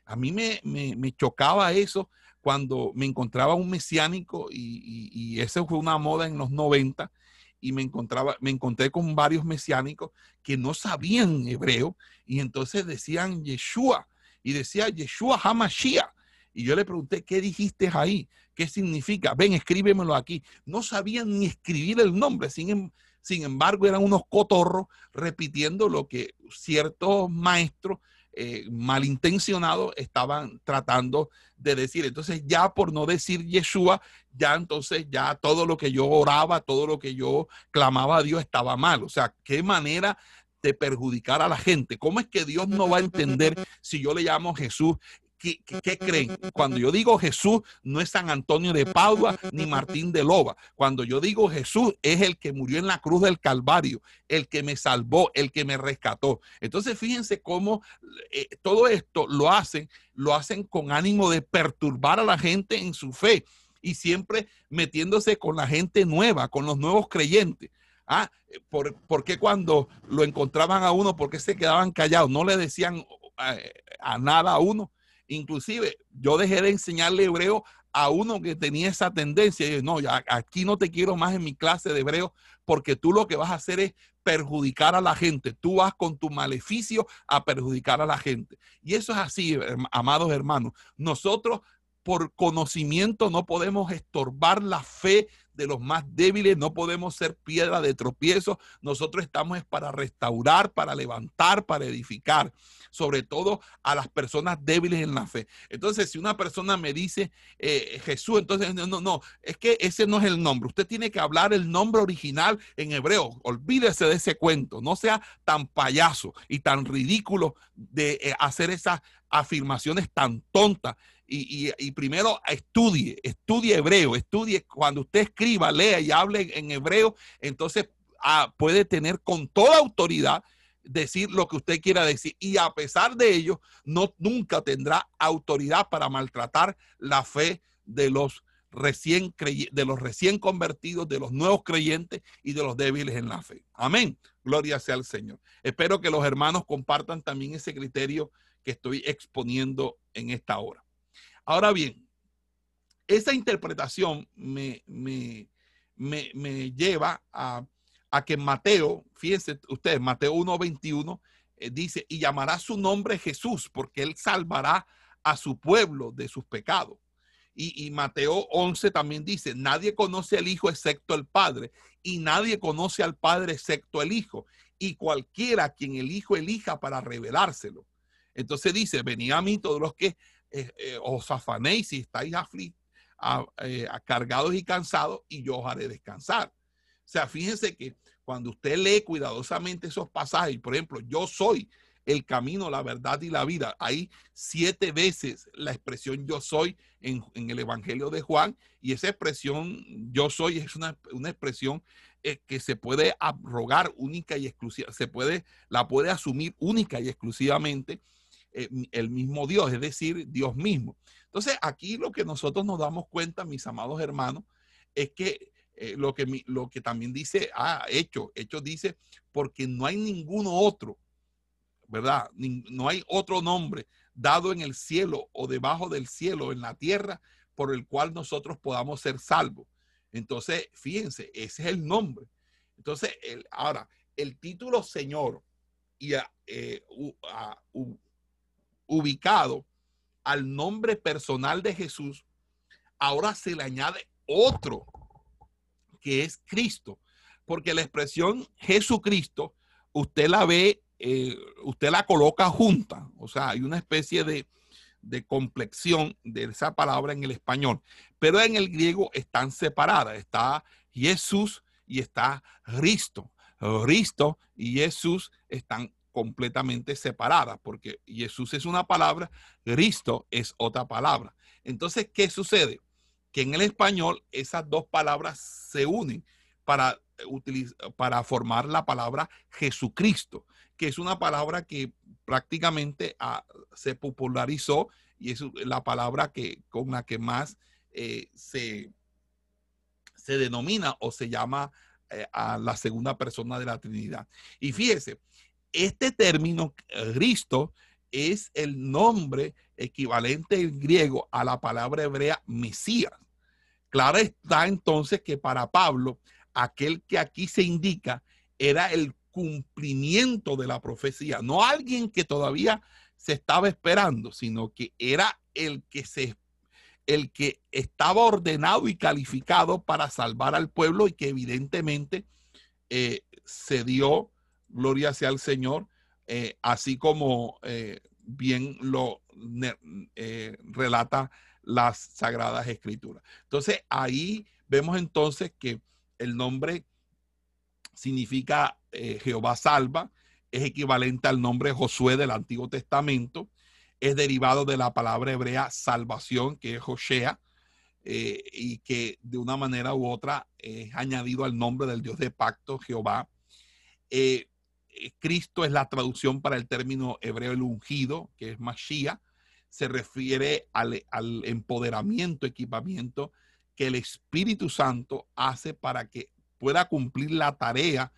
A mí me, me, chocaba eso cuando me encontraba un mesiánico y, y, y eso fue una moda en los 90 y me encontraba, me encontré con varios mesiánicos que no sabían hebreo y entonces decían Yeshua y decía Yeshua Hamashiach. Y yo le pregunté, ¿qué dijiste ahí? ¿Qué significa? Ven, escríbemelo aquí. No sabían ni escribir el nombre, sin, em, sin embargo eran unos cotorros repitiendo lo que ciertos maestros eh, malintencionados estaban tratando de decir. Entonces ya por no decir Yeshua, ya entonces ya todo lo que yo oraba, todo lo que yo clamaba a Dios estaba mal. O sea, qué manera de perjudicar a la gente. ¿Cómo es que Dios no va a entender si yo le llamo Jesús ¿Qué, creen? Cuando yo digo Jesús, no es San Antonio de Padua ni Martín de Loba. Cuando yo digo Jesús, es el que murió en la cruz del Calvario, el que me salvó, el que me rescató. Entonces, fíjense cómo eh, todo esto lo hacen, lo hacen con ánimo de perturbar a la gente en su fe y siempre metiéndose con la gente nueva, con los nuevos creyentes. Ah, ¿por, ¿por, qué cuando lo encontraban a uno, por qué se quedaban callados? No le decían eh, a nada a uno. Inclusive yo dejé de enseñarle hebreo a uno que tenía esa tendencia, y no, ya aquí no te quiero más en mi clase de hebreo, porque tú lo que vas a hacer es perjudicar a la gente. Tú vas con tu maleficio a perjudicar a la gente. Y eso es así, amados hermanos. Nosotros por conocimiento no podemos estorbar la fe de los más débiles, no podemos ser piedra de tropiezo. Nosotros estamos para restaurar, para levantar, para edificar, sobre todo a las personas débiles en la fe. Entonces, si una persona me dice eh, Jesús, entonces no, no, no, es que ese no es el nombre. Usted tiene que hablar el nombre original en hebreo. Olvídese de ese cuento. No sea tan payaso y tan ridículo de eh, hacer esas afirmaciones tan tontas y, primero estudie, estudie hebreo, estudie cuando usted escriba, lea y hable en hebreo, entonces ah, puede tener con toda autoridad decir lo que usted quiera decir y a pesar de ello no nunca tendrá autoridad para maltratar la fe de los recién de los recién convertidos, de los nuevos creyentes y de los débiles en la fe. Amén. Gloria sea al Señor. Espero que los hermanos compartan también ese criterio que estoy exponiendo en esta hora. Ahora bien, esa interpretación me, me, lleva a, que Mateo, fíjense ustedes, Mateo 1.21 eh, dice, y llamará su nombre Jesús, porque él salvará a su pueblo de sus pecados. Y, y, Mateo 11 también dice, nadie conoce al Hijo excepto el Padre, y nadie conoce al Padre excepto el Hijo, y cualquiera quien el Hijo elija para revelárselo. Entonces dice, venid a mí todos los que eh, eh, os afanéis si estáis eh, cargados y cansados y yo os haré descansar. O sea, fíjense que cuando usted lee cuidadosamente esos pasajes, por ejemplo, yo soy el camino, la verdad y la vida. Hay siete veces la expresión yo soy en, el Evangelio de Juan y esa expresión yo soy es una, expresión que se puede abrogar única y exclusiva, se puede, la puede asumir única y exclusivamente eh, el mismo Dios, es decir, Dios mismo. Entonces, aquí lo que nosotros nos damos cuenta, mis amados hermanos, es que eh, lo, que lo que también dice, ah, hecho, hecho dice, porque no hay ninguno otro, ¿verdad? no hay otro nombre dado en el cielo o debajo del cielo, en la tierra, por el cual nosotros podamos ser salvos. Entonces, fíjense, ese es el nombre. Entonces, el, ahora, el título Señor y eh, ubicado al nombre personal de Jesús, ahora se le añade otro, que es Cristo. Porque la expresión Jesucristo, usted la ve, eh, usted la coloca junta. O sea, hay una especie de, de complexión de esa palabra en el español. Pero en el griego están separadas. Está Jesús y está Cristo. Cristo y Jesús están completamente separadas, porque Jesús es una palabra, Cristo es otra palabra. Entonces, ¿qué sucede? Que en el español esas dos palabras se unen para, para formar la palabra Jesucristo, que es una palabra que prácticamente ah, se popularizó y es la palabra que, con la que más eh, se, se denomina o se llama eh, a la segunda persona de la Trinidad. Y fíjese, este término, Cristo, es el nombre equivalente en griego a la palabra hebrea Mesías. Claro está entonces que para Pablo, aquel que aquí se indica era el cumplimiento de la profecía, no alguien que todavía se estaba esperando, sino que era el que se el que estaba ordenado y calificado para salvar al pueblo y que evidentemente eh, se dio gloria sea al Señor, eh, así como eh, bien lo eh, relata las Sagradas Escrituras. Entonces, ahí vemos entonces que el nombre significa Jehová salva, es equivalente al nombre Josué del Antiguo Testamento, es derivado de la palabra hebrea salvación, que es Joshea, y que de una manera u otra es añadido al nombre del Dios de pacto, Jehová. Eh, Cristo es la traducción para el término hebreo el ungido, que es Mashiach, se refiere al, empoderamiento, equipamiento que el Espíritu Santo hace para que pueda cumplir la tarea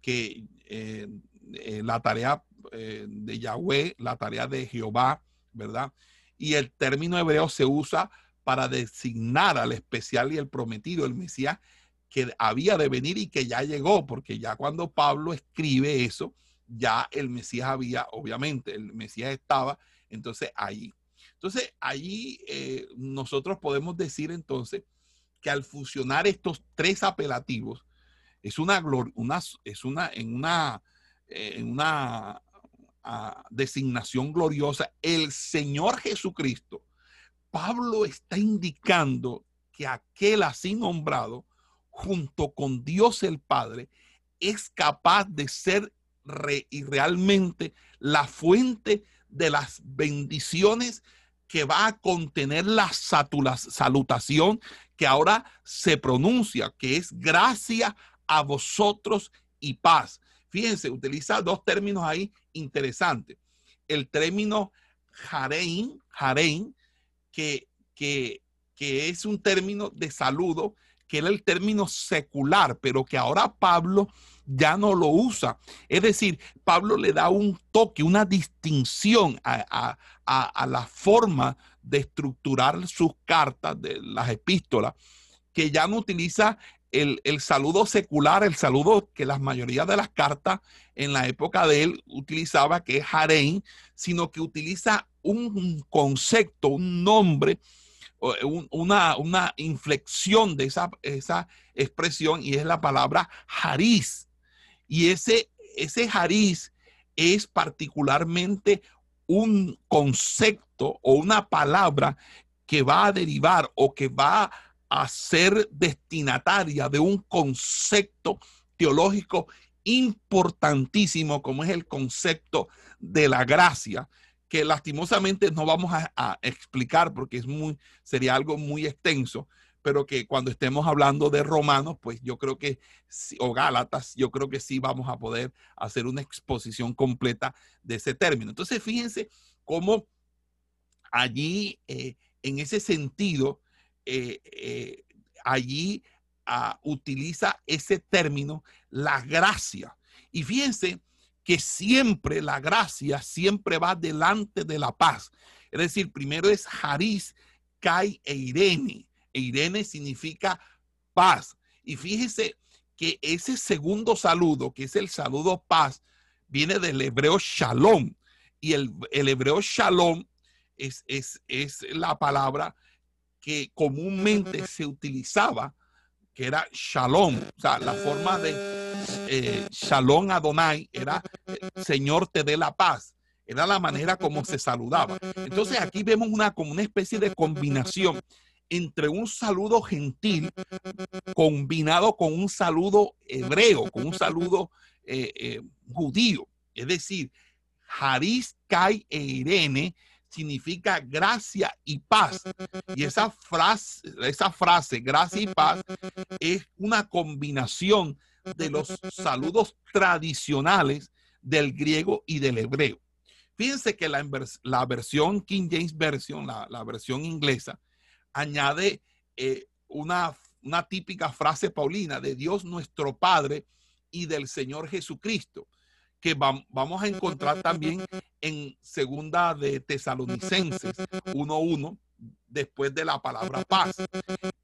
que eh, eh, la tarea de Yahweh, la tarea de Jehová, ¿verdad? Y el término hebreo se usa para designar al especial y el prometido, el Mesías que había de venir y que ya llegó, porque ya cuando Pablo escribe eso, ya el Mesías había, obviamente, el Mesías estaba entonces allí. Entonces allí eh, nosotros podemos decir entonces que al fusionar estos tres apelativos, es una, una es una, en una, en una ah, designación gloriosa, el Señor Jesucristo, Pablo está indicando que aquel así nombrado junto con Dios el Padre, es capaz de ser y realmente la fuente de las bendiciones que va a contener la salutación que ahora se pronuncia, que es gracia a vosotros y paz. Fíjense, utiliza dos términos ahí interesantes. El término jarein, jarein, que, que, que es un término de saludo que era el término secular, pero que ahora Pablo ya no lo usa. Es decir, Pablo le da un toque, una distinción a, la forma de estructurar sus cartas, de las epístolas, que ya no utiliza el, saludo secular, el saludo que la mayoría de las cartas en la época de él utilizaba, que es harén, sino que utiliza un concepto, un nombre una, una inflexión de esa, expresión y es la palabra jariz. Y ese, ese es particularmente un concepto o una palabra que va a derivar o que va a ser destinataria de un concepto teológico importantísimo como es el concepto de la gracia que lastimosamente no vamos a, explicar porque es muy, sería algo muy extenso, pero que cuando estemos hablando de Romanos, pues yo creo que, o Gálatas, yo creo que sí vamos a poder hacer una exposición completa de ese término. Entonces, fíjense cómo allí, eh, en ese sentido, eh, eh, allí ah, utiliza ese término, la gracia. Y fíjense que siempre la gracia siempre va delante de la paz. Es decir, primero es Haris, Kai e Irene. E Irene significa paz. Y fíjese que ese segundo saludo, que es el saludo paz, viene del hebreo shalom. Y el, hebreo shalom es, es, es la palabra que comúnmente se utilizaba, que era shalom. O sea, la forma de eh, Shalom Adonai era eh, Señor te dé la paz. Era la manera como se saludaba. Entonces aquí vemos una como una especie de combinación entre un saludo gentil combinado con un saludo hebreo, con un saludo eh, judío. Es decir, Haris, Kai e Irene significa gracia y paz. Y esa frase, esa frase, gracia y paz, es una combinación de los saludos tradicionales del griego y del hebreo. Fíjense que la, la versión King James Version, la, versión inglesa, añade eh, una, una típica frase paulina de Dios nuestro Padre y del Señor Jesucristo, que vamos a encontrar también en segunda de Tesalonicenses 1.1, después de la palabra paz.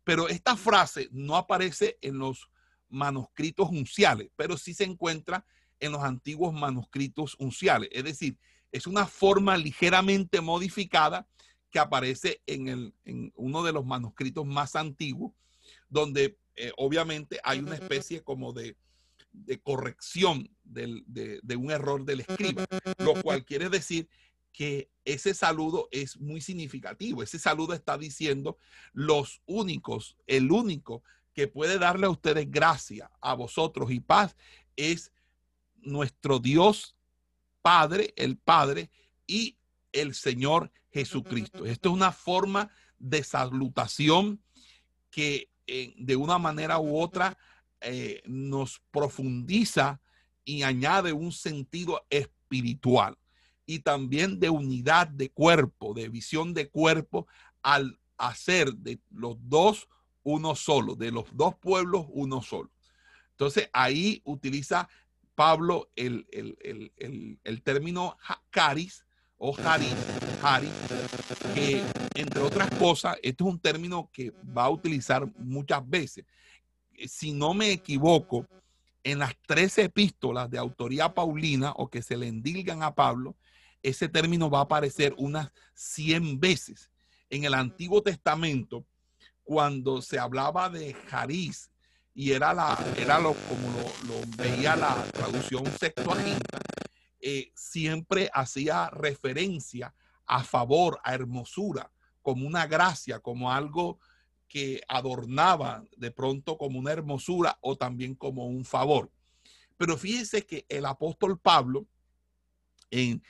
Pero esta frase no aparece en los manuscritos unciales, pero sí se encuentra en los antiguos manuscritos unciales. Es decir, es una forma ligeramente modificada que aparece en, el, en uno de los manuscritos más antiguos, donde eh, obviamente hay una especie como de, corrección de, de, un error del escriba, lo cual quiere decir que ese saludo es muy significativo. Ese saludo está diciendo los únicos, el único que puede darle a ustedes gracia, a vosotros y paz, es nuestro Dios Padre, el Padre y el Señor Jesucristo. Esto es una forma de salutación que eh, de una manera u otra eh, nos profundiza y añade un sentido espiritual y también de unidad de cuerpo, de visión de cuerpo al hacer de los dos uno solo, de los dos pueblos, uno solo. Entonces ahí utiliza Pablo el, el, término caris o jaris, Hari, que entre otras cosas, este es un término que va a utilizar muchas veces. Si no me equivoco, en las tres epístolas de autoría paulina o que se le endilgan a Pablo, ese término va a aparecer unas 100 veces. En el Antiguo Testamento, cuando se hablaba de Jariz, y era, la, era lo, como lo, veía la traducción sextuaginta, eh, siempre hacía referencia a favor, a hermosura, como una gracia, como algo que adornaba de pronto como una hermosura o también como un favor. Pero fíjense que el apóstol Pablo en,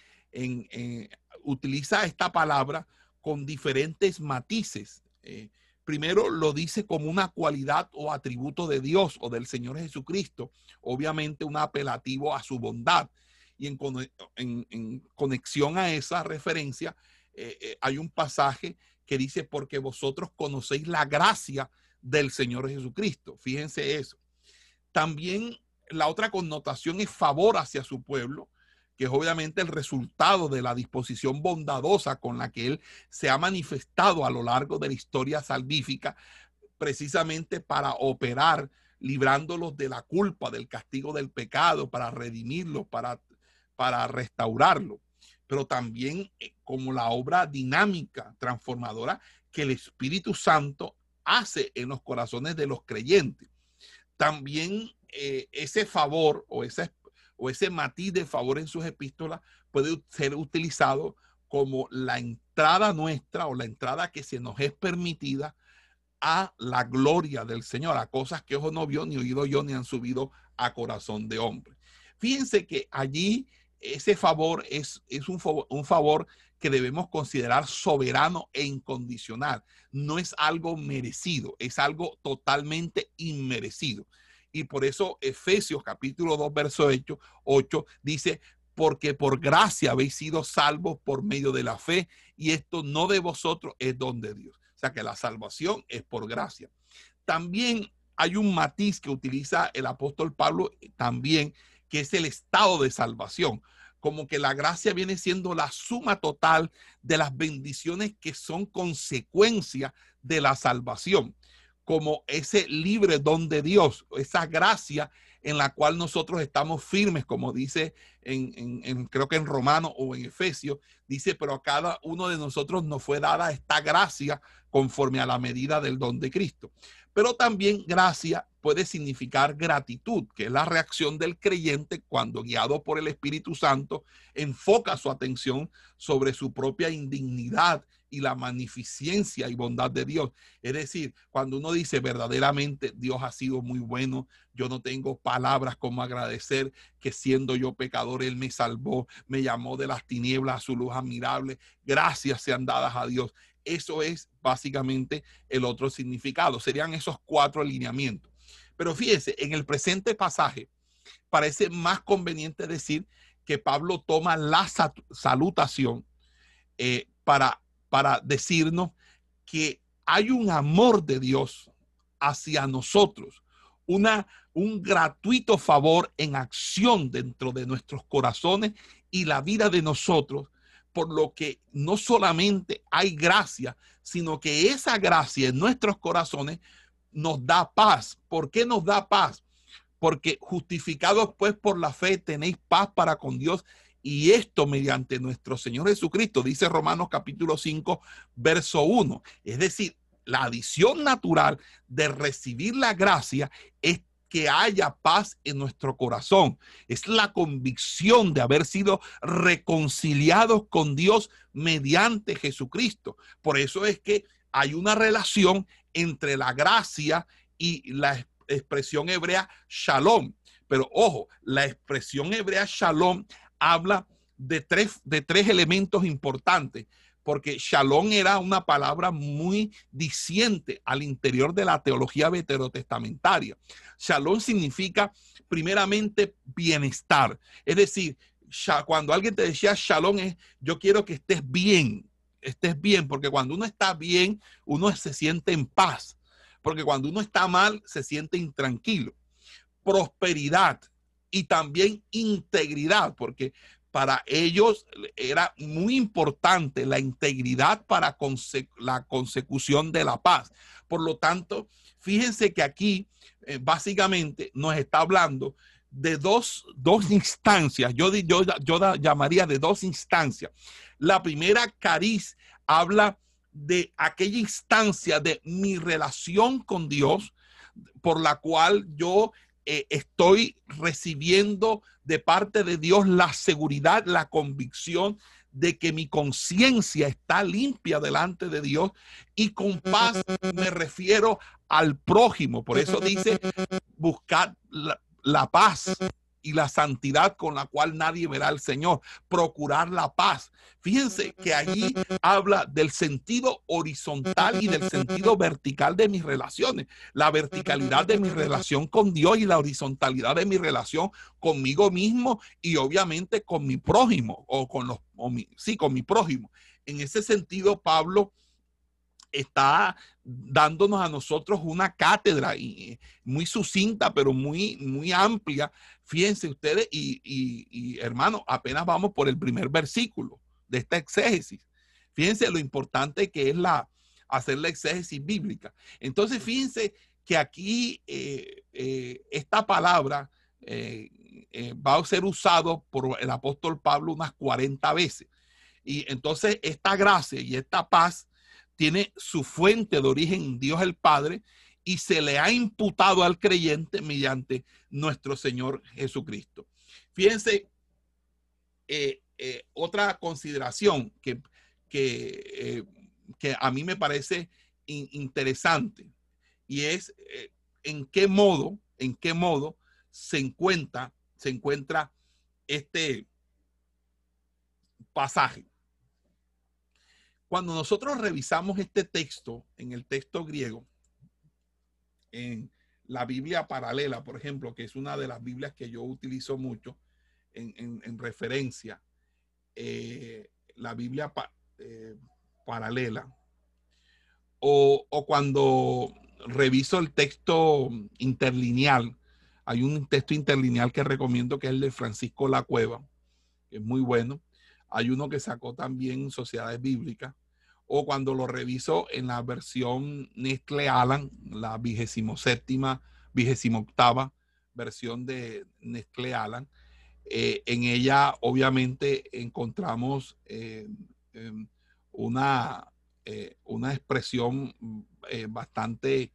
utiliza esta palabra con diferentes matices. Eh, primero lo dice como una cualidad o atributo de Dios o del Señor Jesucristo, obviamente un apelativo a su bondad. Y en, conexión a esa referencia, eh, eh, hay un pasaje que dice, porque vosotros conocéis la gracia del Señor Jesucristo. Fíjense eso. También la otra connotación es favor hacia su pueblo, que es obviamente el resultado de la disposición bondadosa con la que Él se ha manifestado a lo largo de la historia salvífica, precisamente para operar, librándolos de la culpa, del castigo del pecado, para redimirlos, para, para restaurarlo pero también eh, como la obra dinámica, transformadora que el Espíritu Santo hace en los corazones de los creyentes. También eh, ese favor o ese, o ese matiz de favor en sus epístolas puede ser utilizado como la entrada nuestra o la entrada que se nos es permitida a la gloria del Señor, a cosas que ojo no vio, ni oído yo, ni han subido a corazón de hombre. Fíjense que allí ese favor es, es un, favor, un favor que debemos considerar soberano e incondicional. No es algo merecido, es algo totalmente inmerecido. Y por eso Efesios capítulo 2, verso 8, 8 dice, porque por gracia habéis sido salvos por medio de la fe, y esto no de vosotros es don de Dios. O sea que la salvación es por gracia. También hay un matiz que utiliza el apóstol Pablo también que es el estado de salvación. Como que la gracia viene siendo la suma total de las bendiciones que son consecuencia de la salvación, como ese libre don de Dios, esa gracia en la cual nosotros estamos firmes, como dice en, creo que en Romano o en Efesios, dice, pero a cada uno de nosotros nos fue dada esta gracia conforme a la medida del don de Cristo. Pero también gracia puede significar gratitud, que es la reacción del creyente cuando guiado por el Espíritu Santo enfoca su atención sobre su propia indignidad y la magnificencia y bondad de Dios. Es decir, cuando uno dice verdaderamente Dios ha sido muy bueno, yo no tengo palabras como agradecer que siendo yo pecador, Él me salvó, me llamó de las tinieblas a su luz admirable. Gracias sean dadas a Dios. Eso es básicamente el otro significado. Serían esos cuatro alineamientos. Pero fíjese, en el presente pasaje parece más conveniente decir que Pablo toma la salutación eh, para para decirnos que hay un amor de Dios hacia nosotros, una, un gratuito favor en acción dentro de nuestros corazones y la vida de nosotros, por lo que no solamente hay gracia, sino que esa gracia en nuestros corazones nos da paz. ¿Por qué nos da paz? Porque justificados pues por la fe tenéis paz para con Dios y esto mediante nuestro Señor Jesucristo, dice Romanos capítulo 5, verso 1. Es decir, la adición natural de recibir la gracia es que haya paz en nuestro corazón. Es la convicción de haber sido reconciliados con Dios mediante Jesucristo. Por eso es que hay una relación entre la gracia y la expresión hebrea shalom. Pero ojo, la expresión hebrea shalom habla de tres, de tres elementos importantes, porque shalom era una palabra muy diciente al interior de la teología veterotestamentaria. Shalom significa primeramente bienestar, es decir, cuando alguien te decía shalom es yo quiero que estés bien, estés bien, porque cuando uno está bien, uno se siente en paz, porque cuando uno está mal, se siente intranquilo. Prosperidad, y también integridad, porque para ellos era muy importante la integridad para la consecución de la paz. Por lo tanto, fíjense que aquí eh, básicamente nos está hablando de dos, instancias. Yo, yo, yo llamaría de dos instancias. La primera, cariz, habla de aquella instancia de mi relación con Dios, por la cual yo eh, estoy recibiendo de parte de Dios la seguridad, la convicción de que mi conciencia está limpia delante de Dios y con paz me refiero al prójimo. Por eso dice buscar la, la paz y la santidad con la cual nadie verá al Señor, procurar la paz. Fíjense que allí habla del sentido horizontal y del sentido vertical de mis relaciones, la verticalidad de mi relación con Dios y la horizontalidad de mi relación conmigo mismo y obviamente con mi prójimo o con los, sí, con mi prójimo. En ese sentido, Pablo está dándonos a nosotros una cátedra y muy sucinta, pero muy, muy amplia. Fíjense ustedes y, y, hermanos, apenas vamos por el primer versículo de esta exégesis. Fíjense lo importante que es la, hacer la exégesis bíblica. Entonces, fíjense que aquí eh, eh, esta palabra eh, va a ser usado por el apóstol Pablo unas 40 veces. Y entonces esta gracia y esta paz tiene su fuente de origen Dios el Padre y se le ha imputado al creyente mediante nuestro Señor Jesucristo. Fíjense, eh, eh, otra consideración que, que, eh, a mí me parece interesante y es en qué modo, en qué modo se encuentra, se encuentra este pasaje. Cuando nosotros revisamos este texto en el texto griego, en la Biblia paralela, por ejemplo, que es una de las Biblias que yo utilizo mucho en, referencia, eh, la Biblia eh, paralela, o, o, cuando reviso el texto interlineal, hay un texto interlineal que recomiendo que es el de Francisco La Cueva, que es muy bueno. Hay uno que sacó también Sociedades Bíblicas, o cuando lo reviso en la versión Nestle Alan, la vigésimo séptima, vigésimo octava versión de Nestle Alan. Eh, en ella obviamente encontramos eh, em, una, eh, una expresión bastante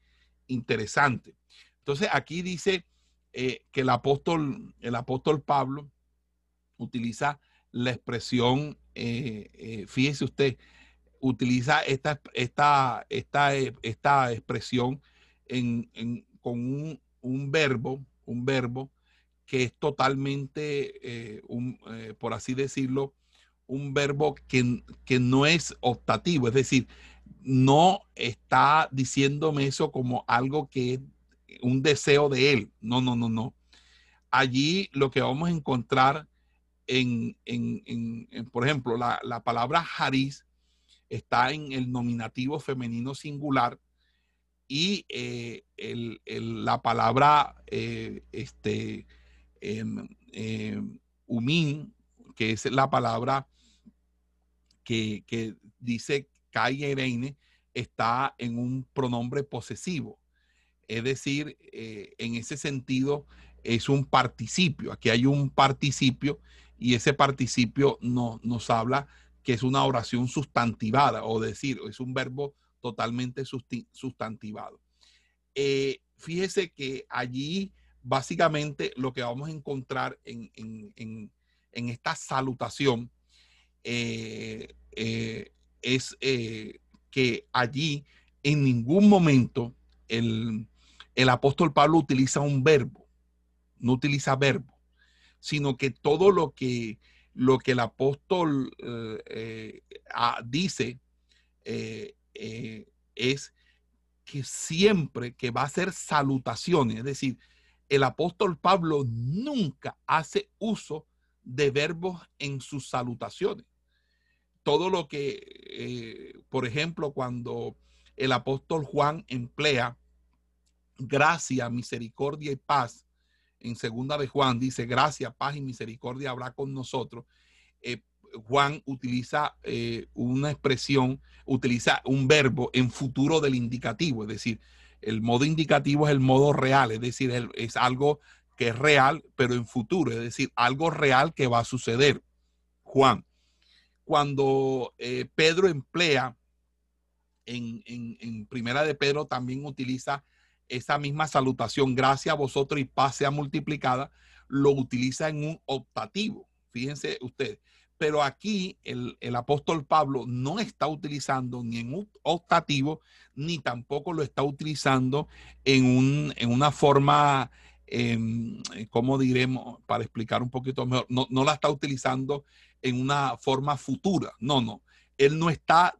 interesante. Entonces aquí dice que el apóstol, el apóstol Pablo utiliza la expresión, fíjese usted, utiliza esta, esta, esta, esta expresión con un, verbo, un verbo que es totalmente, eh, eh, por así decirlo, un verbo que, que, no es optativo, es decir, no está diciéndome eso como algo que es un deseo de él. No, no, no, no. Allí lo que vamos a encontrar en, por ejemplo, la, la palabra Haris está en el nominativo femenino singular y eh, la palabra eh, este, em, em, que es la palabra que, dice Kai está en un pronombre posesivo. Es decir, eh, en ese sentido es un participio. Aquí hay un participio y ese participio no, nos habla que es una oración sustantivada, o decir, es un verbo totalmente sustantivado. Eh, fíjese que allí básicamente lo que vamos a encontrar en, esta salutación eh, eh, es que allí en ningún momento el, el apóstol Pablo utiliza un verbo, no utiliza verbo, sino que todo lo que lo que el apóstol eh, eh, ah, dice eh, es que siempre que va a hacer salutaciones, es decir, el apóstol Pablo nunca hace uso de verbos en sus salutaciones. Todo lo que, por ejemplo, cuando el apóstol Juan emplea gracia, misericordia y paz, en segunda de Juan dice, gracia, paz y misericordia habrá con nosotros. eh, Juan utiliza eh, una expresión, utiliza un verbo en futuro del indicativo, es decir, el modo indicativo es el modo real, es decir, es algo que es real, pero en futuro, es decir, algo real que va a suceder. Juan, cuando eh, Pedro emplea en, en, Primera de Pedro, también utiliza esa misma salutación, gracias a vosotros y paz sea multiplicada, lo utiliza en un optativo. Fíjense ustedes, pero aquí el, apóstol Pablo no está utilizando ni en un optativo, ni tampoco lo está utilizando en, un, en una forma, eh, ¿cómo diremos? Para explicar un poquito mejor, no, no la está utilizando en una forma futura, no, no. Él no está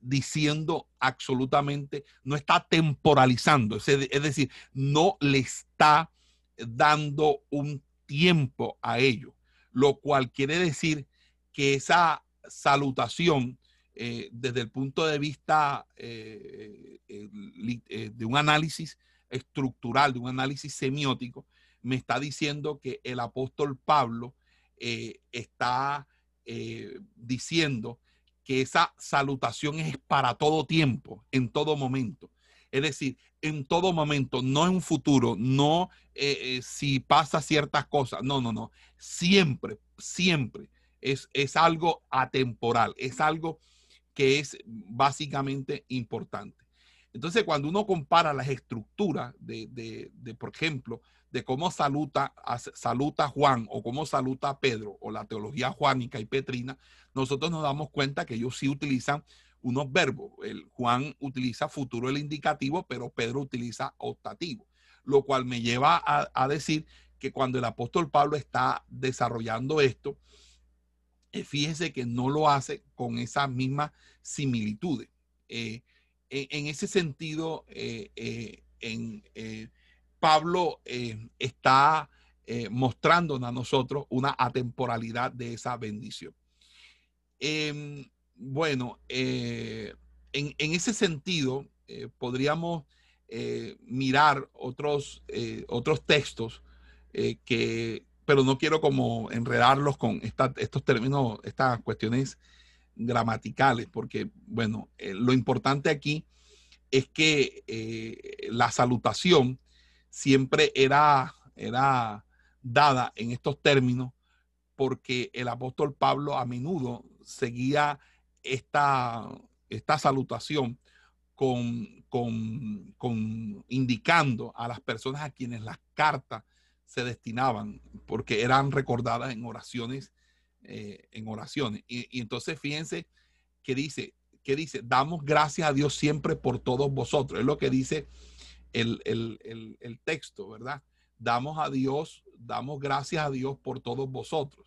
diciendo absolutamente, no está temporalizando, es decir, no le está dando un tiempo a ello, lo cual quiere decir que esa salutación eh, desde el punto de vista eh, eh, de un análisis estructural, de un análisis semiótico, me está diciendo que el apóstol Pablo está diciendo que esa salutación es para todo tiempo, en todo momento. Es decir, en todo momento, no en un futuro, no si pasa ciertas cosas, no, no, no, siempre, siempre es, algo atemporal, es algo que es básicamente importante. Entonces, cuando uno compara las estructuras de, por ejemplo, de cómo saluta, saluta Juan o cómo saluta Pedro o la teología juánica y petrina, nosotros nos damos cuenta que ellos sí utilizan unos verbos. El Juan utiliza futuro el indicativo, pero Pedro utiliza optativo, lo cual me lleva a, decir que cuando el apóstol Pablo está desarrollando esto, eh, fíjese que no lo hace con esa misma similitud. Eh, en, ese sentido, eh, en, Pablo está mostrándonos a nosotros una atemporalidad de esa bendición. Em, bueno, en, ese sentido, podríamos mirar otros, otros textos que pero no quiero como enredarlos con estos términos, estas cuestiones gramaticales, porque, bueno, eh, lo importante aquí es que eh, la salutación siempre era, era dada en estos términos porque el apóstol Pablo a menudo seguía esta, esta salutación con, con, con, indicando a las personas a quienes las cartas se destinaban porque eran recordadas en oraciones, eh, en oraciones. Y, entonces fíjense que dice, que dice, damos gracias a Dios siempre por todos vosotros. Es lo que dice el, texto, ¿verdad? Damos a Dios, damos gracias a Dios por todos vosotros.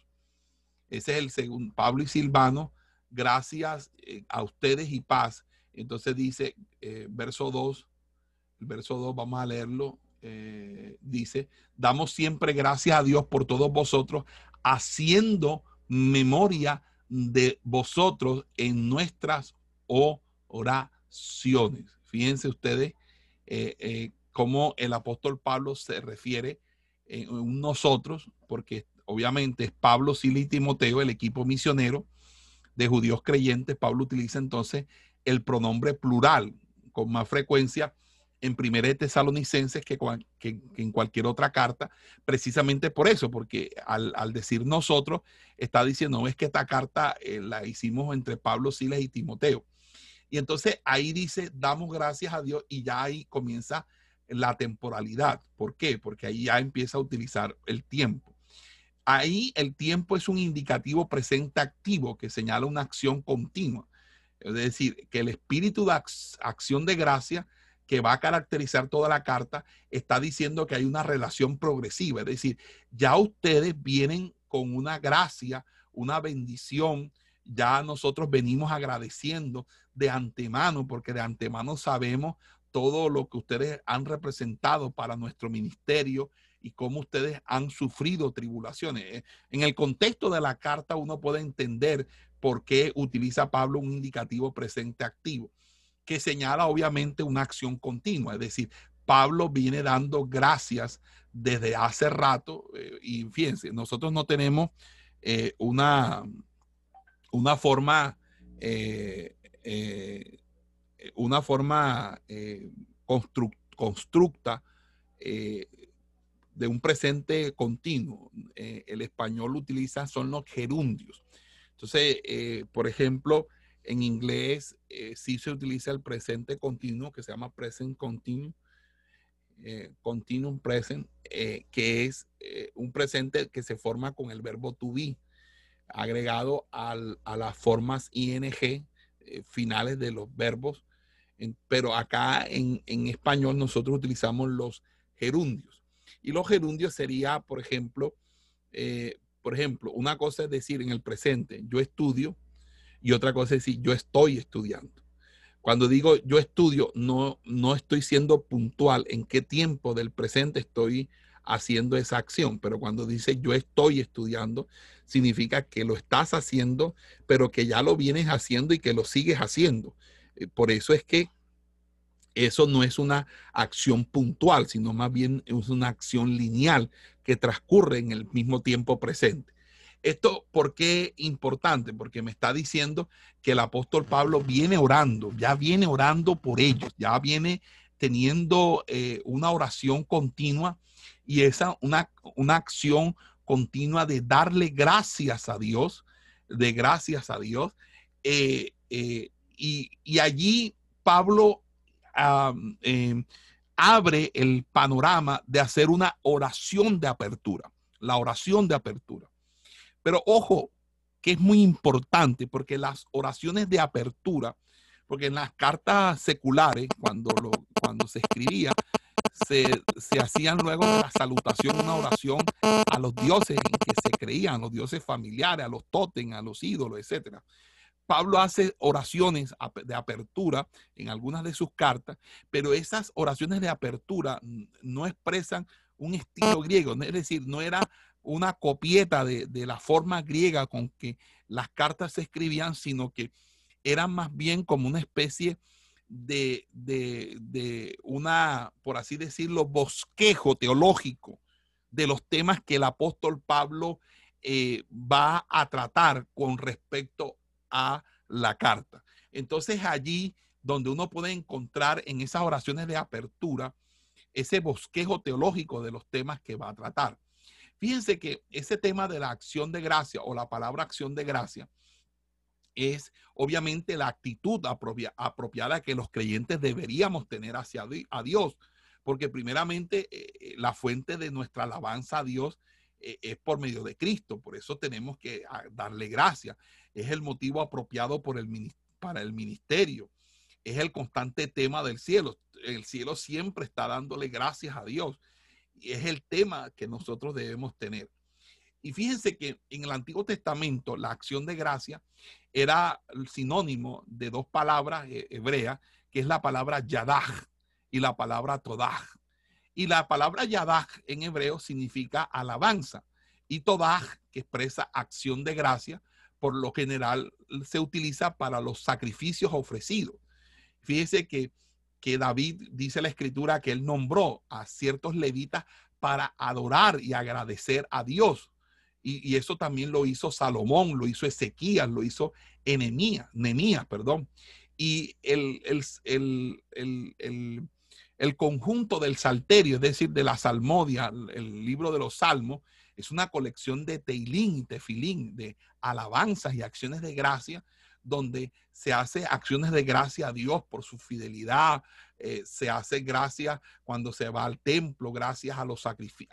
Ese es el segundo, Pablo y Silvano, gracias eh, a ustedes y paz. Entonces dice, eh, verso 2, el verso 2, vamos a leerlo. Eh, dice, damos siempre gracias a Dios por todos vosotros, haciendo memoria de vosotros en nuestras oraciones. Fíjense ustedes eh, eh, cómo el apóstol Pablo se refiere en nosotros, porque obviamente es Pablo, Sila y Timoteo, el equipo misionero de judíos creyentes. Pablo utiliza entonces el pronombre plural con más frecuencia en Primera de Tesalonicenses que, en cualquier otra carta, precisamente por eso, porque al, decir nosotros, está diciendo, es que esta carta eh, la hicimos entre Pablo, Silas y Timoteo. Y entonces ahí dice, damos gracias a Dios y ya ahí comienza la temporalidad. ¿Por qué? Porque ahí ya empieza a utilizar el tiempo. Ahí el tiempo es un indicativo presente activo que señala una acción continua. Es decir, que el espíritu de acción de gracia que va a caracterizar toda la carta, está diciendo que hay una relación progresiva, es decir, ya ustedes vienen con una gracia, una bendición, ya nosotros venimos agradeciendo de antemano, porque de antemano sabemos todo lo que ustedes han representado para nuestro ministerio y cómo ustedes han sufrido tribulaciones. Eh, en el contexto de la carta uno puede entender por qué utiliza Pablo un indicativo presente activo que señala obviamente una acción continua. Es decir, Pablo viene dando gracias desde hace rato eh, y fíjense, nosotros no tenemos eh, una, una forma, una forma constructa de un presente continuo. el español utiliza son los gerundios. Entonces, por ejemplo, en inglés eh, sí se utiliza el presente continuo que se llama present continuum, eh, continuum present, eh, que es un presente que se forma con el verbo to be, agregado a las formas ing finales de los verbos. pero acá en, en español nosotros utilizamos los gerundios. Y los gerundios sería, por ejemplo, por ejemplo, una cosa es decir en el presente, yo estudio, y otra cosa es decir, yo estoy estudiando. Cuando digo yo estudio, no, no estoy siendo puntual en qué tiempo del presente estoy haciendo esa acción, pero cuando dice yo estoy estudiando, significa que lo estás haciendo, pero que ya lo vienes haciendo y que lo sigues haciendo. Eh, por eso es que eso no es una acción puntual, sino más bien es una acción lineal que transcurre en el mismo tiempo presente. Esto, ¿por qué importante? Porque me está diciendo que el apóstol Pablo viene orando, ya viene orando por ellos, ya viene teniendo eh, una oración continua y esa, una, una acción continua de darle gracias a Dios, de gracias a Dios. Eh, eh, y, allí Pablo em, abre el panorama de hacer una oración de apertura, la oración de apertura. Pero ojo, que es muy importante porque las oraciones de apertura, porque en las cartas seculares, cuando, lo, cuando se escribía, se, hacían luego de la salutación una oración a los dioses en que se creían, los dioses familiares, a los totem, a los ídolos, etc. Pablo hace oraciones de apertura en algunas de sus cartas, pero esas oraciones de apertura no expresan un estilo griego, es decir, no era una copieta de, la forma griega con que las cartas se escribían, sino que eran más bien como una especie de, de, una, por así decirlo, bosquejo teológico de los temas que el apóstol Pablo eh, va a tratar con respecto a la carta. Entonces allí donde uno puede encontrar en esas oraciones de apertura ese bosquejo teológico de los temas que va a tratar. Fíjense que ese tema de la acción de gracia o la palabra acción de gracia es obviamente la actitud apropiada que los creyentes deberíamos tener hacia a Dios, porque primeramente eh, eh, la fuente de nuestra alabanza a Dios eh, es por medio de Cristo, por eso tenemos que ah, darle gracia. Es el motivo apropiado por el, para el ministerio, es el constante tema del cielo. El cielo siempre está dándole gracias a Dios es el tema que nosotros debemos tener. Y fíjense que en el Antiguo Testamento la acción de gracia era el sinónimo de dos palabras eh, hebreas, que es la palabra yadah y la palabra todah. Y la palabra yadah en hebreo significa alabanza y todah, que expresa acción de gracia, por lo general se utiliza para los sacrificios ofrecidos. Fíjense que que David dice la escritura que él nombró a ciertos levitas para adorar y agradecer a Dios. Y, eso también lo hizo Salomón, lo hizo Ezequías, lo hizo Enemías, Nemías, perdón. Y el, el, conjunto del Salterio, es decir, de la Salmodia, el libro de los Salmos, es una colección de teilín tefilín, de alabanzas y acciones de gracia donde se hace acciones de gracia a Dios por su fidelidad, eh, se hace gracia cuando se va al templo, gracias a los sacrificios,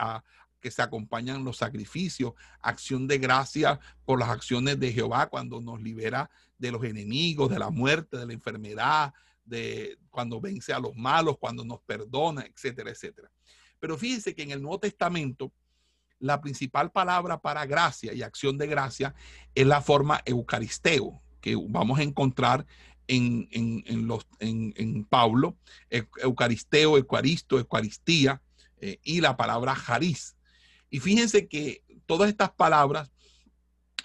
que se acompañan los sacrificios, acción de gracia por las acciones de Jehová cuando nos libera de los enemigos, de la muerte, de la enfermedad, de cuando vence a los malos, cuando nos perdona, etcétera, etcétera. Pero fíjense que en el Nuevo Testamento la principal palabra para gracia y acción de gracia es la forma eucaristeo, que vamos a encontrar en, los, en, Pablo, Eucaristeo, Eucaristo, Eucaristía eh, y la palabra Jariz. Y fíjense que todas estas palabras,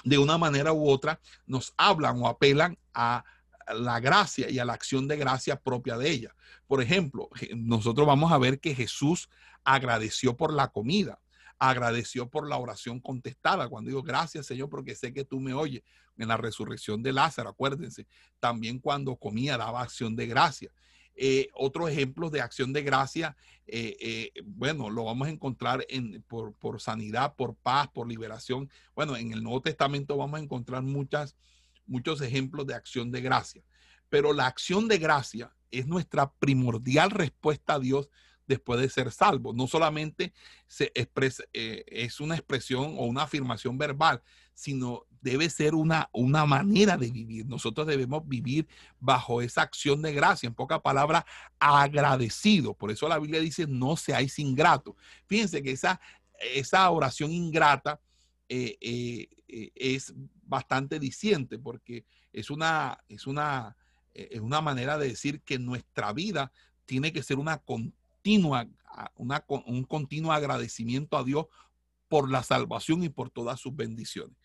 de una manera u otra, nos hablan o apelan a la gracia y a la acción de gracia propia de ella. Por ejemplo, nosotros vamos a ver que Jesús agradeció por la comida agradeció por la oración contestada. Cuando digo gracias, Señor, porque sé que tú me oyes en la resurrección de Lázaro, acuérdense. También cuando comía daba acción de gracia. Eh, otros ejemplos de acción de gracia, eh, eh, bueno, lo vamos a encontrar en, por, sanidad, por paz, por liberación. Bueno, en el Nuevo Testamento vamos a encontrar muchas, muchos ejemplos de acción de gracia. Pero la acción de gracia es nuestra primordial respuesta a Dios después de ser salvo. No solamente se es una expresión o una afirmación verbal, sino debe ser una, una manera de vivir. Nosotros debemos vivir bajo esa acción de gracia, en pocas palabras, agradecido. Por eso la Biblia dice, no seáis ingratos. Fíjense que esa, esa oración ingrata eh, eh, eh, es bastante diciente porque es una, es, una, es una manera de decir que nuestra vida tiene que ser una continua, una, un continuo agradecimiento a Dios por la salvación y por todas sus bendiciones.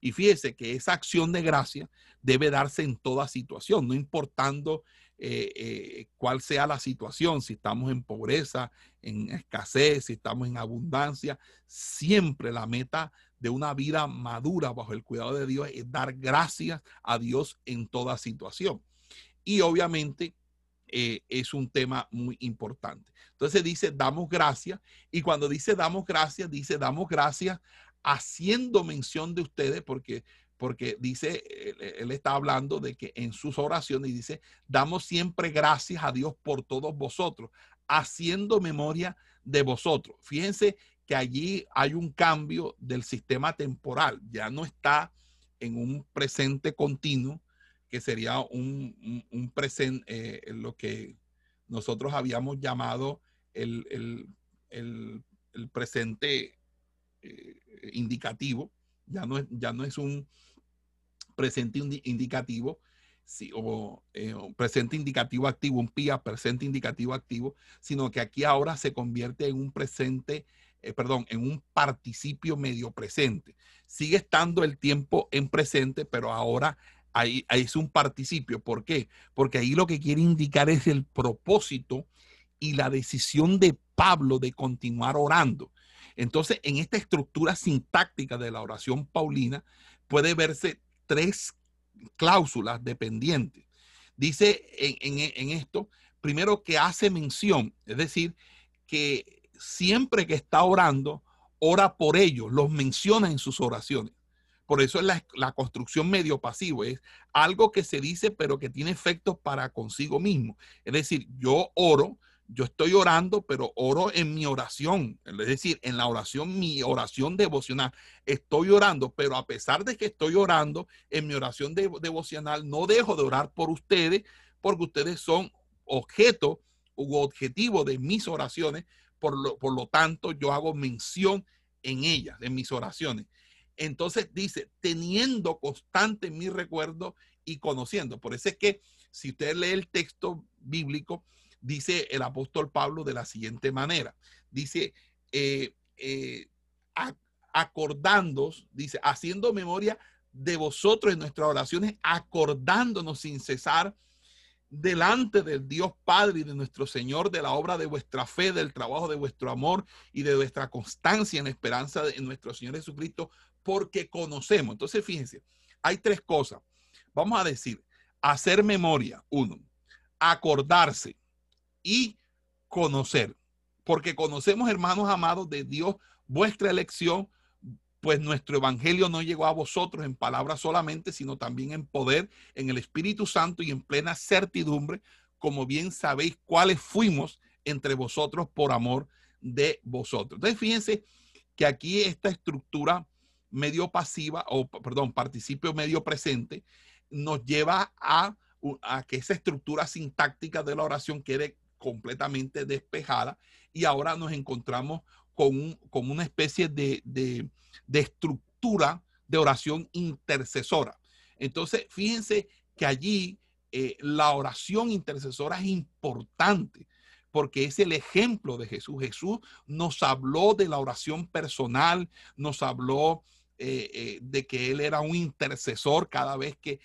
Y fíjese que esa acción de gracia debe darse en toda situación, no importando eh, eh, cuál sea la situación, si estamos en pobreza, en escasez, si estamos en abundancia, siempre la meta de una vida madura bajo el cuidado de Dios es dar gracias a Dios en toda situación. Y obviamente eh, es un tema muy importante. Entonces dice, damos gracias. Y cuando dice damos gracias, dice, damos gracias haciendo mención de ustedes, porque, porque dice, él, está hablando de que en sus oraciones dice, damos siempre gracias a Dios por todos vosotros, haciendo memoria de vosotros. Fíjense que allí hay un cambio del sistema temporal, ya no está en un presente continuo, que sería un, un, presente, eh, lo que nosotros habíamos llamado el, el, el, el presente eh, indicativo, ya no, es, ya no es un presente indicativo, o eh, presente indicativo activo, un PIA, presente indicativo activo, sino que aquí ahora se convierte en un presente, eh, perdón, en un participio medio presente. Sigue estando el tiempo en presente, pero ahora ahí es un participio. ¿Por qué? Porque ahí lo que quiere indicar es el propósito y la decisión de Pablo de continuar orando. Entonces, en esta estructura sintáctica de la oración paulina puede verse tres cláusulas dependientes. Dice en, esto, primero que hace mención, es decir, que siempre que está orando, ora por ellos, los menciona en sus oraciones. Por eso es la, la, construcción medio pasivo, es algo que se dice pero que tiene efectos para consigo mismo. Es decir, yo oro, yo estoy orando, pero oro en mi oración, es decir, en la oración, mi oración devocional. Estoy orando, pero a pesar de que estoy orando, en mi oración devocional no dejo de orar por ustedes, porque ustedes son objeto u objetivo de mis oraciones, por lo, por lo tanto yo hago mención en ellas, en mis oraciones. Entonces dice, teniendo constante mi recuerdo y conociendo. Por eso es que si usted lee el texto bíblico, dice el apóstol Pablo de la siguiente manera. Dice, eh, eh dice, haciendo memoria de vosotros en nuestras oraciones, acordándonos sin cesar delante del Dios Padre y de nuestro Señor de la obra de vuestra fe, del trabajo de vuestro amor y de vuestra constancia en la esperanza de nuestro Señor Jesucristo, porque conocemos. Entonces, fíjense, hay tres cosas. Vamos a decir, hacer memoria, uno, acordarse, y conocer. Porque conocemos, hermanos amados de Dios, vuestra elección, pues nuestro evangelio no llegó a vosotros en palabras solamente, sino también en poder, en el Espíritu Santo y en plena certidumbre, como bien sabéis cuáles fuimos entre vosotros por amor de vosotros. Entonces, fíjense que aquí esta estructura medio pasiva, o perdón, participio medio presente, nos lleva a, a que esa estructura sintáctica de la oración quede completamente despejada y ahora nos encontramos con, una especie de, de, estructura de oración intercesora. Entonces, fíjense que allí eh, la oración intercesora es importante porque es el ejemplo de Jesús. Jesús nos habló de la oración personal, nos habló eh, eh, de que Él era un intercesor cada vez que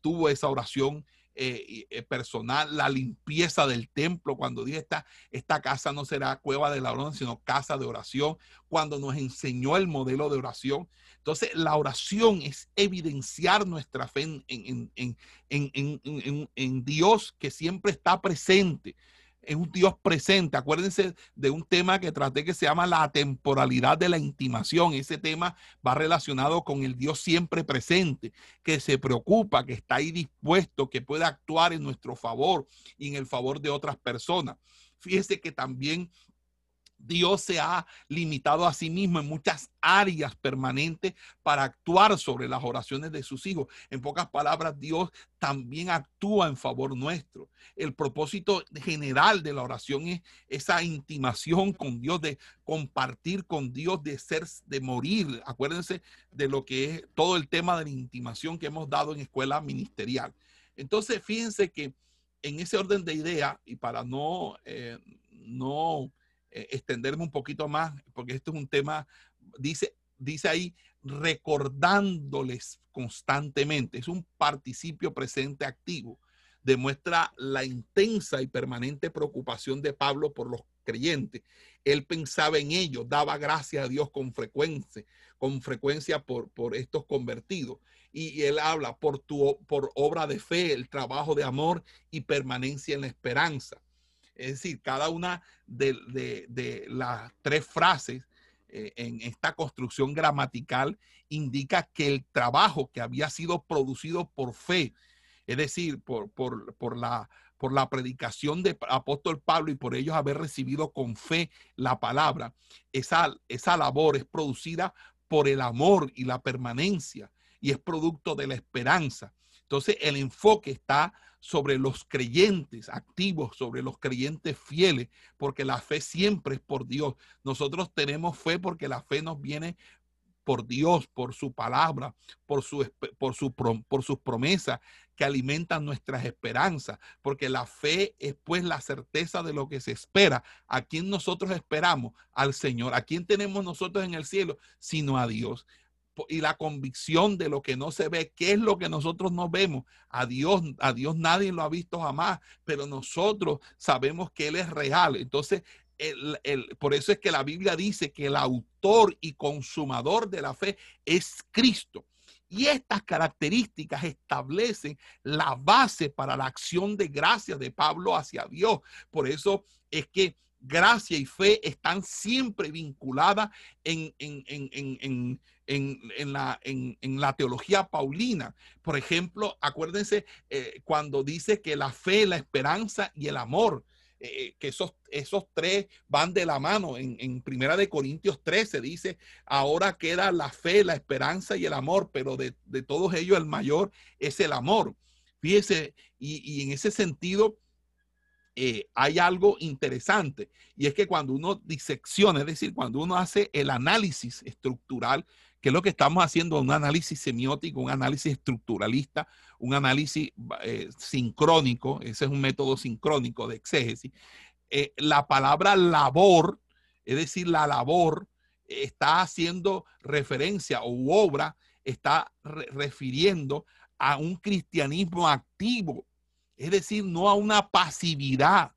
tuvo esa oración eh, eh, personal, la limpieza del templo, cuando dice esta, esta casa no será cueva de la oración, sino casa de oración, cuando nos enseñó el modelo de oración. Entonces, la oración es evidenciar nuestra fe en, en, en, en Dios que siempre está presente es un Dios presente. Acuérdense de un tema que traté que se llama la temporalidad de la intimación. Ese tema va relacionado con el Dios siempre presente, que se preocupa, que está ahí dispuesto, que puede actuar en nuestro favor y en el favor de otras personas. Fíjese que también Dios se ha limitado a sí mismo en muchas áreas permanentes para actuar sobre las oraciones de sus hijos. En pocas palabras, Dios también actúa en favor nuestro. El propósito general de la oración es esa intimación con Dios, de compartir con Dios, de ser, de morir. Acuérdense de lo que es todo el tema de la intimación que hemos dado en escuela ministerial. Entonces, fíjense que en ese orden de idea, y para no, eh, no eh, extenderme un poquito más, porque esto es un tema, dice, dice ahí, recordándoles constantemente. Es un participio presente activo. Demuestra la intensa y permanente preocupación de Pablo por los creyentes. Él pensaba en ellos, daba gracias a Dios con frecuencia, con frecuencia por, por estos convertidos. Y, él habla por tu por obra de fe, el trabajo de amor y permanencia en la esperanza. Es decir, cada una de, las tres frases eh, en esta construcción gramatical indica que el trabajo que había sido producido por fe, es decir, por, por, la, por la predicación de apóstol Pablo y por ellos haber recibido con fe la palabra, esa, esa labor es producida por el amor y la permanencia y es producto de la esperanza. Entonces el enfoque está sobre los creyentes activos, sobre los creyentes fieles, porque la fe siempre es por Dios. Nosotros tenemos fe porque la fe nos viene por Dios, por su palabra, por, su, por, su, sus promesas que alimentan nuestras esperanzas, porque la fe es pues la certeza de lo que se espera. ¿A quién nosotros esperamos? Al Señor. ¿A quién tenemos nosotros en el cielo? Sino a Dios y la convicción de lo que no se ve, qué es lo que nosotros no vemos. A Dios, a Dios nadie lo ha visto jamás, pero nosotros sabemos que Él es real. Entonces, el, por eso es que la Biblia dice que el autor y consumador de la fe es Cristo. Y estas características establecen la base para la acción de gracia de Pablo hacia Dios. Por eso es que gracia y fe están siempre vinculadas en, en, la, en, la, teología paulina. Por ejemplo, acuérdense eh, cuando dice que la fe, la esperanza y el amor, eh, eh, que esos, esos tres van de la mano. En, en Primera de Corintios 13 dice, ahora queda la fe, la esperanza y el amor, pero de, todos ellos el mayor es el amor. Fíjese, y, y en ese sentido, hay algo interesante y es que cuando uno disecciona, es decir, cuando uno hace el análisis estructural, que lo que estamos haciendo, un análisis semiótico, un análisis estructuralista, un análisis eh, sincrónico, ese es un método sincrónico de exégesis, eh, la palabra labor, es decir, la labor está haciendo referencia o obra, está refiriendo a un cristianismo activo es decir, no a una pasividad,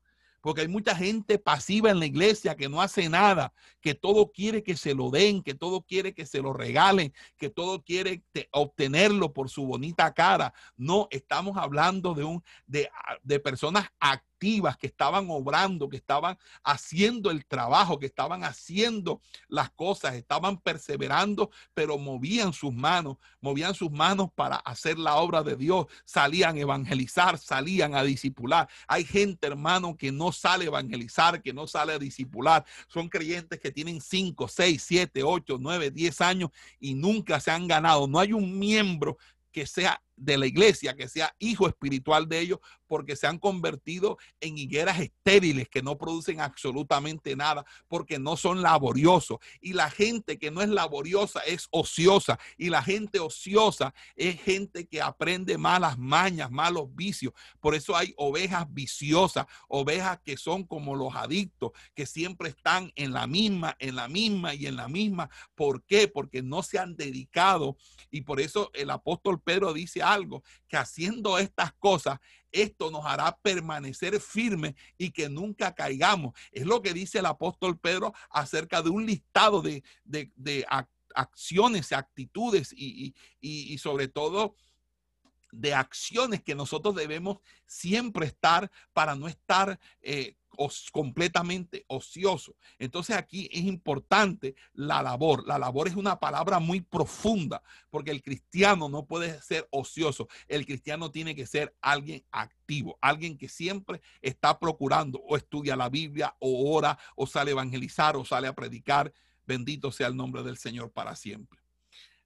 porque hay mucha gente pasiva en la iglesia que no hace nada, que todo quiere que se lo den, que todo quiere que se lo regalen, que todo quiere obtenerlo por su bonita cara. No, estamos hablando de, un, de, de personas activas que estaban obrando, que estaban haciendo el trabajo, que estaban haciendo las cosas, estaban perseverando, pero movían sus manos, movían sus manos para hacer la obra de Dios, salían a evangelizar, salían a discipular. Hay gente, hermano, que no sale a evangelizar, que no sale a discipular. Son creyentes que tienen 5, 6, 7, 8, 9, 10 años y nunca se han ganado. No hay un miembro que sea de la iglesia, que sea hijo espiritual de ellos, porque se han convertido en higueras estériles que no producen absolutamente nada, porque no son laboriosos. Y la gente que no es laboriosa es ociosa. Y la gente ociosa es gente que aprende malas mañas, malos vicios. Por eso hay ovejas viciosas, ovejas que son como los adictos, que siempre están en la misma, en la misma y en la misma. ¿Por qué? Porque no se han dedicado. Y por eso el apóstol Pedro dice algo, que haciendo estas cosas, esto nos hará permanecer firmes y que nunca caigamos. Es lo que dice el apóstol Pedro acerca de un listado de, de, acciones, actitudes y, y, y sobre todo de acciones que nosotros debemos siempre estar para no estar eh, completamente ocioso. Entonces aquí es importante la labor. La labor es una palabra muy profunda porque el cristiano no puede ser ocioso. El cristiano tiene que ser alguien activo, alguien que siempre está procurando o estudia la Biblia o ora o sale a evangelizar o sale a predicar. Bendito sea el nombre del Señor para siempre.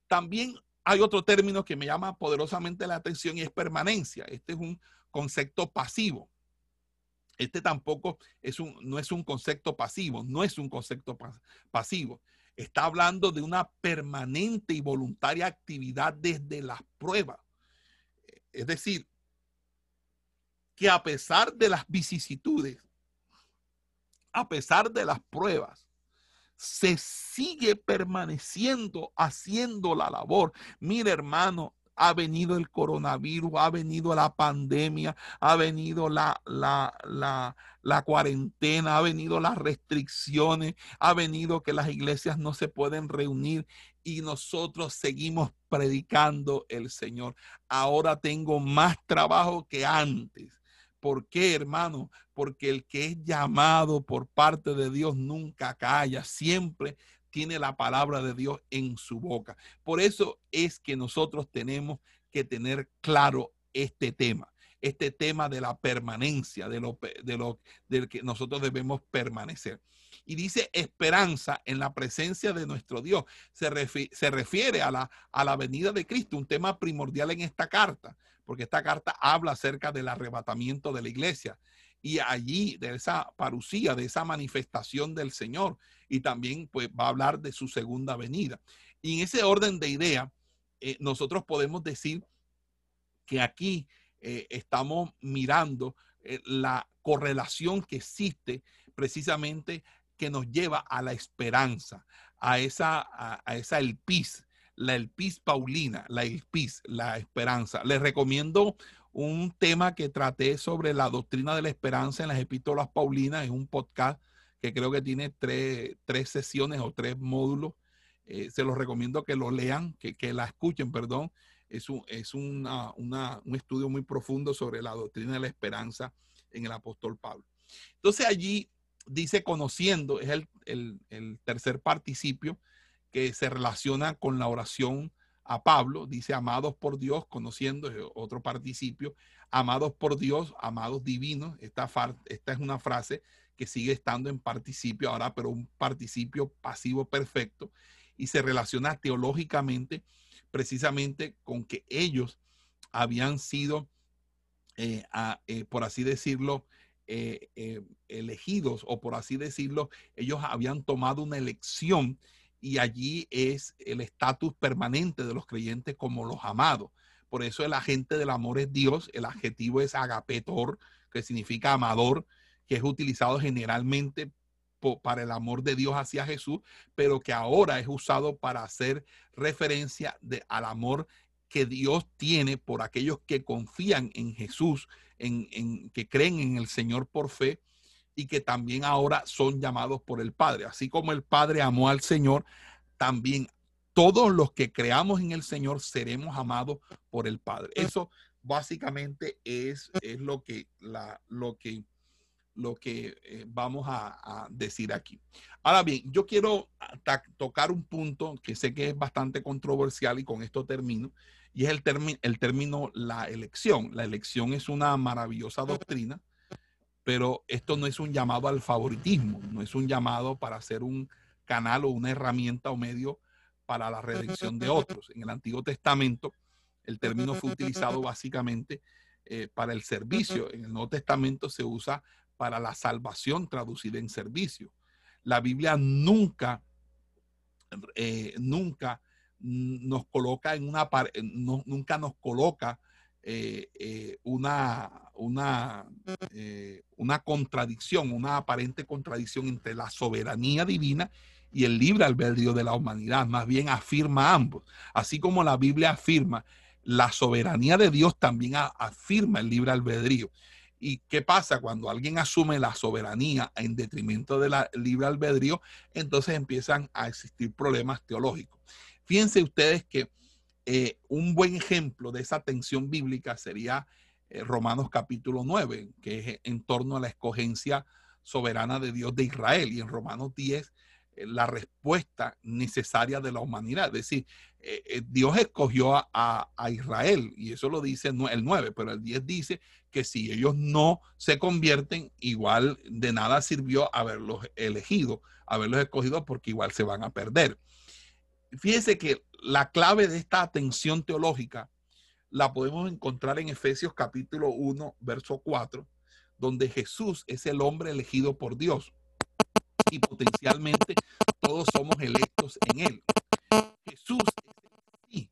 También hay otro término que me llama poderosamente la atención y es permanencia. Este es un concepto pasivo. Este tampoco es un, no es un concepto pasivo, no es un concepto pasivo. Está hablando de una permanente y voluntaria actividad desde las pruebas. Es decir, que a pesar de las vicisitudes, a pesar de las pruebas, se sigue permaneciendo haciendo la labor. Mira, hermano, ha venido el coronavirus, ha venido la pandemia, ha venido la, la, la, cuarentena, ha venido las restricciones, ha venido que las iglesias no se pueden reunir y nosotros seguimos predicando el Señor. Ahora tengo más trabajo que antes. ¿Por qué, hermano? Porque el que es llamado por parte de Dios nunca calla, siempre tiene la palabra de Dios en su boca. Por eso es que nosotros tenemos que tener claro este tema, este tema de la permanencia, de lo, de lo del que nosotros debemos permanecer. Y dice esperanza en la presencia de nuestro Dios. Se, se refiere a la, a la venida de Cristo, un tema primordial en esta carta porque esta carta habla acerca del arrebatamiento de la iglesia y allí de esa parucía, de esa manifestación del Señor y también pues va a hablar de su segunda venida. Y en ese orden de idea, eh, nosotros podemos decir que aquí eh, estamos mirando eh, la correlación que existe precisamente que nos lleva a la esperanza, a esa, a, a esa elpis, la Elpis Paulina, la Elpis, la esperanza. Les recomiendo un tema que traté sobre la doctrina de la esperanza en las epístolas Paulinas. Es un podcast que creo que tiene tres, sesiones o tres módulos. Eh, se los recomiendo que lo lean, que, que la escuchen, perdón. Es, un, es una, un estudio muy profundo sobre la doctrina de la esperanza en el apóstol Pablo. Entonces allí dice conociendo, es el, el tercer participio, que se relaciona con la oración a Pablo, dice amados por Dios, conociendo otro participio, amados por Dios, amados divinos. Esta, esta es una frase que sigue estando en participio ahora, pero un participio pasivo perfecto y se relaciona teológicamente precisamente con que ellos habían sido, eh, eh, por así decirlo, eh, elegidos o por así decirlo, ellos habían tomado una elección y allí es el estatus permanente de los creyentes como los amados. Por eso el agente del amor es Dios, el adjetivo es agapetor, que significa amador, que es utilizado generalmente para el amor de Dios hacia Jesús, pero que ahora es usado para hacer referencia de, al amor que Dios tiene por aquellos que confían en Jesús, en, en, que creen en el Señor por fe y que también ahora son llamados por el Padre. Así como el Padre amó al Señor, también todos los que creamos en el Señor seremos amados por el Padre. Eso básicamente es, es lo que, la, lo que, lo que eh, vamos a, decir aquí. Ahora bien, yo quiero tocar un punto que sé que es bastante controversial y con esto termino, y es el, el término la elección. La elección es una maravillosa doctrina pero esto no es un llamado al favoritismo, no es un llamado para ser un canal o una herramienta o medio para la redención de otros. En el Antiguo Testamento, el término fue utilizado básicamente eh, para el servicio. En el Nuevo Testamento se usa para la salvación traducida en servicio. La Biblia nunca, eh, nunca nos coloca en una, nunca nos coloca eh, eh, una, una, eh, una contradicción, una aparente contradicción entre la soberanía divina y el libre albedrío de la humanidad. Más bien afirma ambos. Así como la Biblia afirma la soberanía de Dios también afirma el libre albedrío. ¿Y qué pasa cuando alguien asume la soberanía en detrimento del libre albedrío? Entonces empiezan a existir problemas teológicos. Fíjense ustedes que eh, un buen ejemplo de esa tensión bíblica sería eh, Romanos capítulo 9, que es en torno a la escogencia soberana de Dios de Israel. Y en Romanos 10 eh, la respuesta necesaria de la humanidad. Es decir, Dios escogió a, Israel y eso lo dice el 9, pero el 10 dice que si ellos no se convierten, igual de nada sirvió haberlos elegido, haberlos escogido porque igual se van a perder. Fíjese que la clave de esta atención teológica la podemos encontrar en Efesios capítulo 1, verso 4, donde Jesús es el hombre elegido por Dios y potencialmente todos somos electos en Él. Jesús es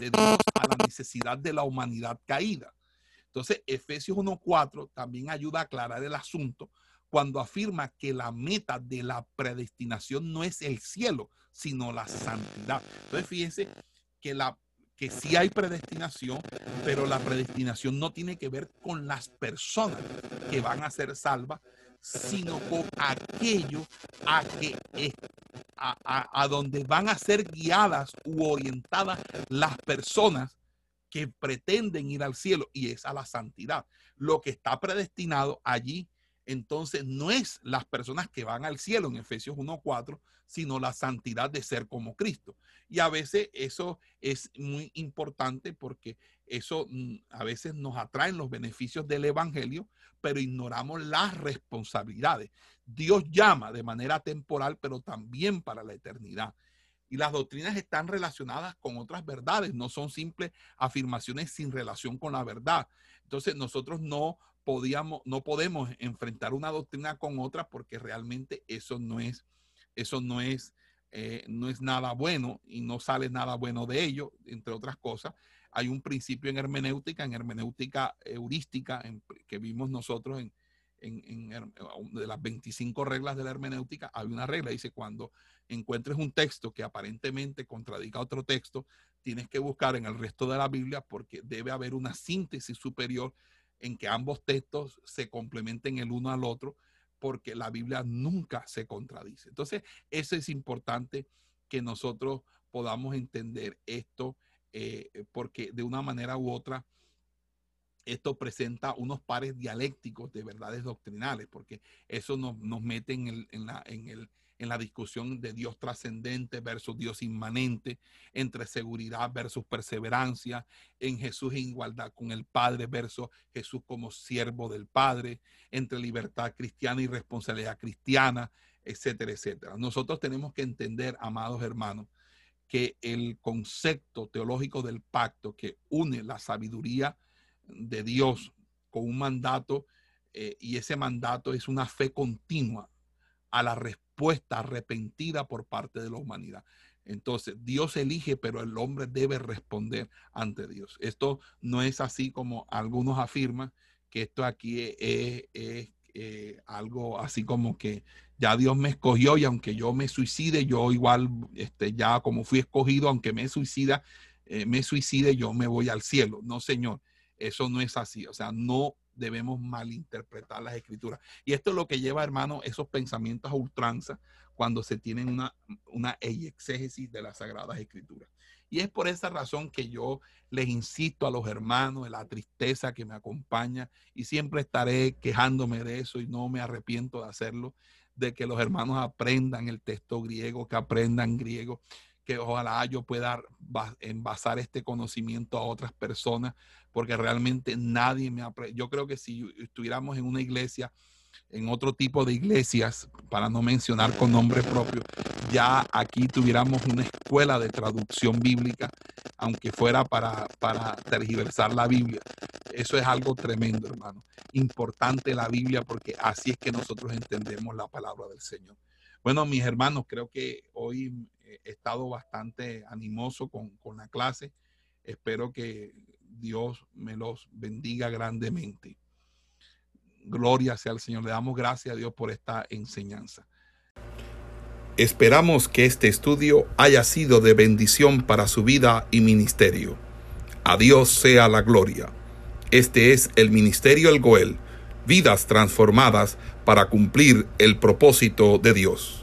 de Dios a la necesidad de la humanidad caída. Entonces, Efesios 1.4 también ayuda a aclarar el asunto cuando afirma que la meta de la predestinación no es el cielo, sino la santidad. Entonces, fíjense que la que sí hay predestinación, pero la predestinación no tiene que ver con las personas que van a ser salvas, sino con aquello a que a, a, donde van a ser guiadas u orientadas las personas que pretenden ir al cielo y es a la santidad. Lo que está predestinado allí entonces no es las personas que van al cielo en Efesios 1.4, sino la santidad de ser como Cristo. Y a veces eso es muy importante porque eso mm, a veces nos atraen los beneficios del Evangelio, pero ignoramos las responsabilidades. Dios llama de manera temporal, pero también para la eternidad. Y las doctrinas están relacionadas con otras verdades, no son simples afirmaciones sin relación con la verdad. Entonces nosotros no podíamos, no podemos enfrentar una doctrina con otra porque realmente eso no es, eso no es, eh, no es nada bueno y no sale nada bueno de ello, entre otras cosas. Hay un principio en hermenéutica, en hermenéutica heurística, que vimos nosotros en, en, de las 25 reglas de la hermenéutica, hay una regla, dice, cuando encuentres un texto que aparentemente contradiga otro texto, tienes que buscar en el resto de la Biblia porque debe haber una síntesis superior en que ambos textos se complementen el uno al otro, porque la Biblia nunca se contradice. Entonces, eso es importante que nosotros podamos entender esto, eh, porque de una manera u otra, esto presenta unos pares dialécticos de verdades doctrinales, porque eso nos, mete en la, en el, en la discusión de Dios trascendente versus Dios inmanente, entre seguridad versus perseverancia, en Jesús en igualdad con el Padre versus Jesús como siervo del Padre, entre libertad cristiana y responsabilidad cristiana, etcétera, etcétera. Nosotros tenemos que entender, amados hermanos, que el concepto teológico del pacto que une la sabiduría de Dios con un mandato, eh, y ese mandato es una fe continua a la respuesta arrepentida por parte de la humanidad. Entonces, Dios elige, pero el hombre debe responder ante Dios. Esto no es así como algunos afirman, que esto aquí es, eh, algo así como que ya Dios me escogió y aunque yo me suicide, yo igual, este, ya como fui escogido, aunque me suicida, eh, me suicide, yo me voy al cielo. No, Señor, eso no es así. O sea, no debemos malinterpretar las escrituras. Y esto es lo que lleva, hermano, esos pensamientos a ultranza cuando se tienen una, una exégesis de las sagradas escrituras. Y es por esa razón que yo les insisto a los hermanos de la tristeza que me acompaña y siempre estaré quejándome de eso y no me arrepiento de hacerlo, de que los hermanos aprendan el texto griego, que aprendan griego, que ojalá yo pueda envasar este conocimiento a otras personas, porque realmente nadie me. Yo creo que si estuviéramos en una iglesia, en otro tipo de iglesias, para no mencionar con nombre propio, ya aquí tuviéramos una escuela de traducción bíblica, aunque fuera para, para tergiversar la Biblia. Eso es algo tremendo, hermano. Importante la Biblia porque así es que nosotros entendemos la palabra del Señor. Bueno, mis hermanos, creo que hoy he estado bastante animoso con, con la clase. Espero que Dios me los bendiga grandemente. Gloria sea al Señor. Le damos gracias a Dios por esta enseñanza. Esperamos que este estudio haya sido de bendición para su vida y ministerio. A Dios sea la gloria. Este es el Ministerio El Goel, vidas transformadas para cumplir el propósito de Dios.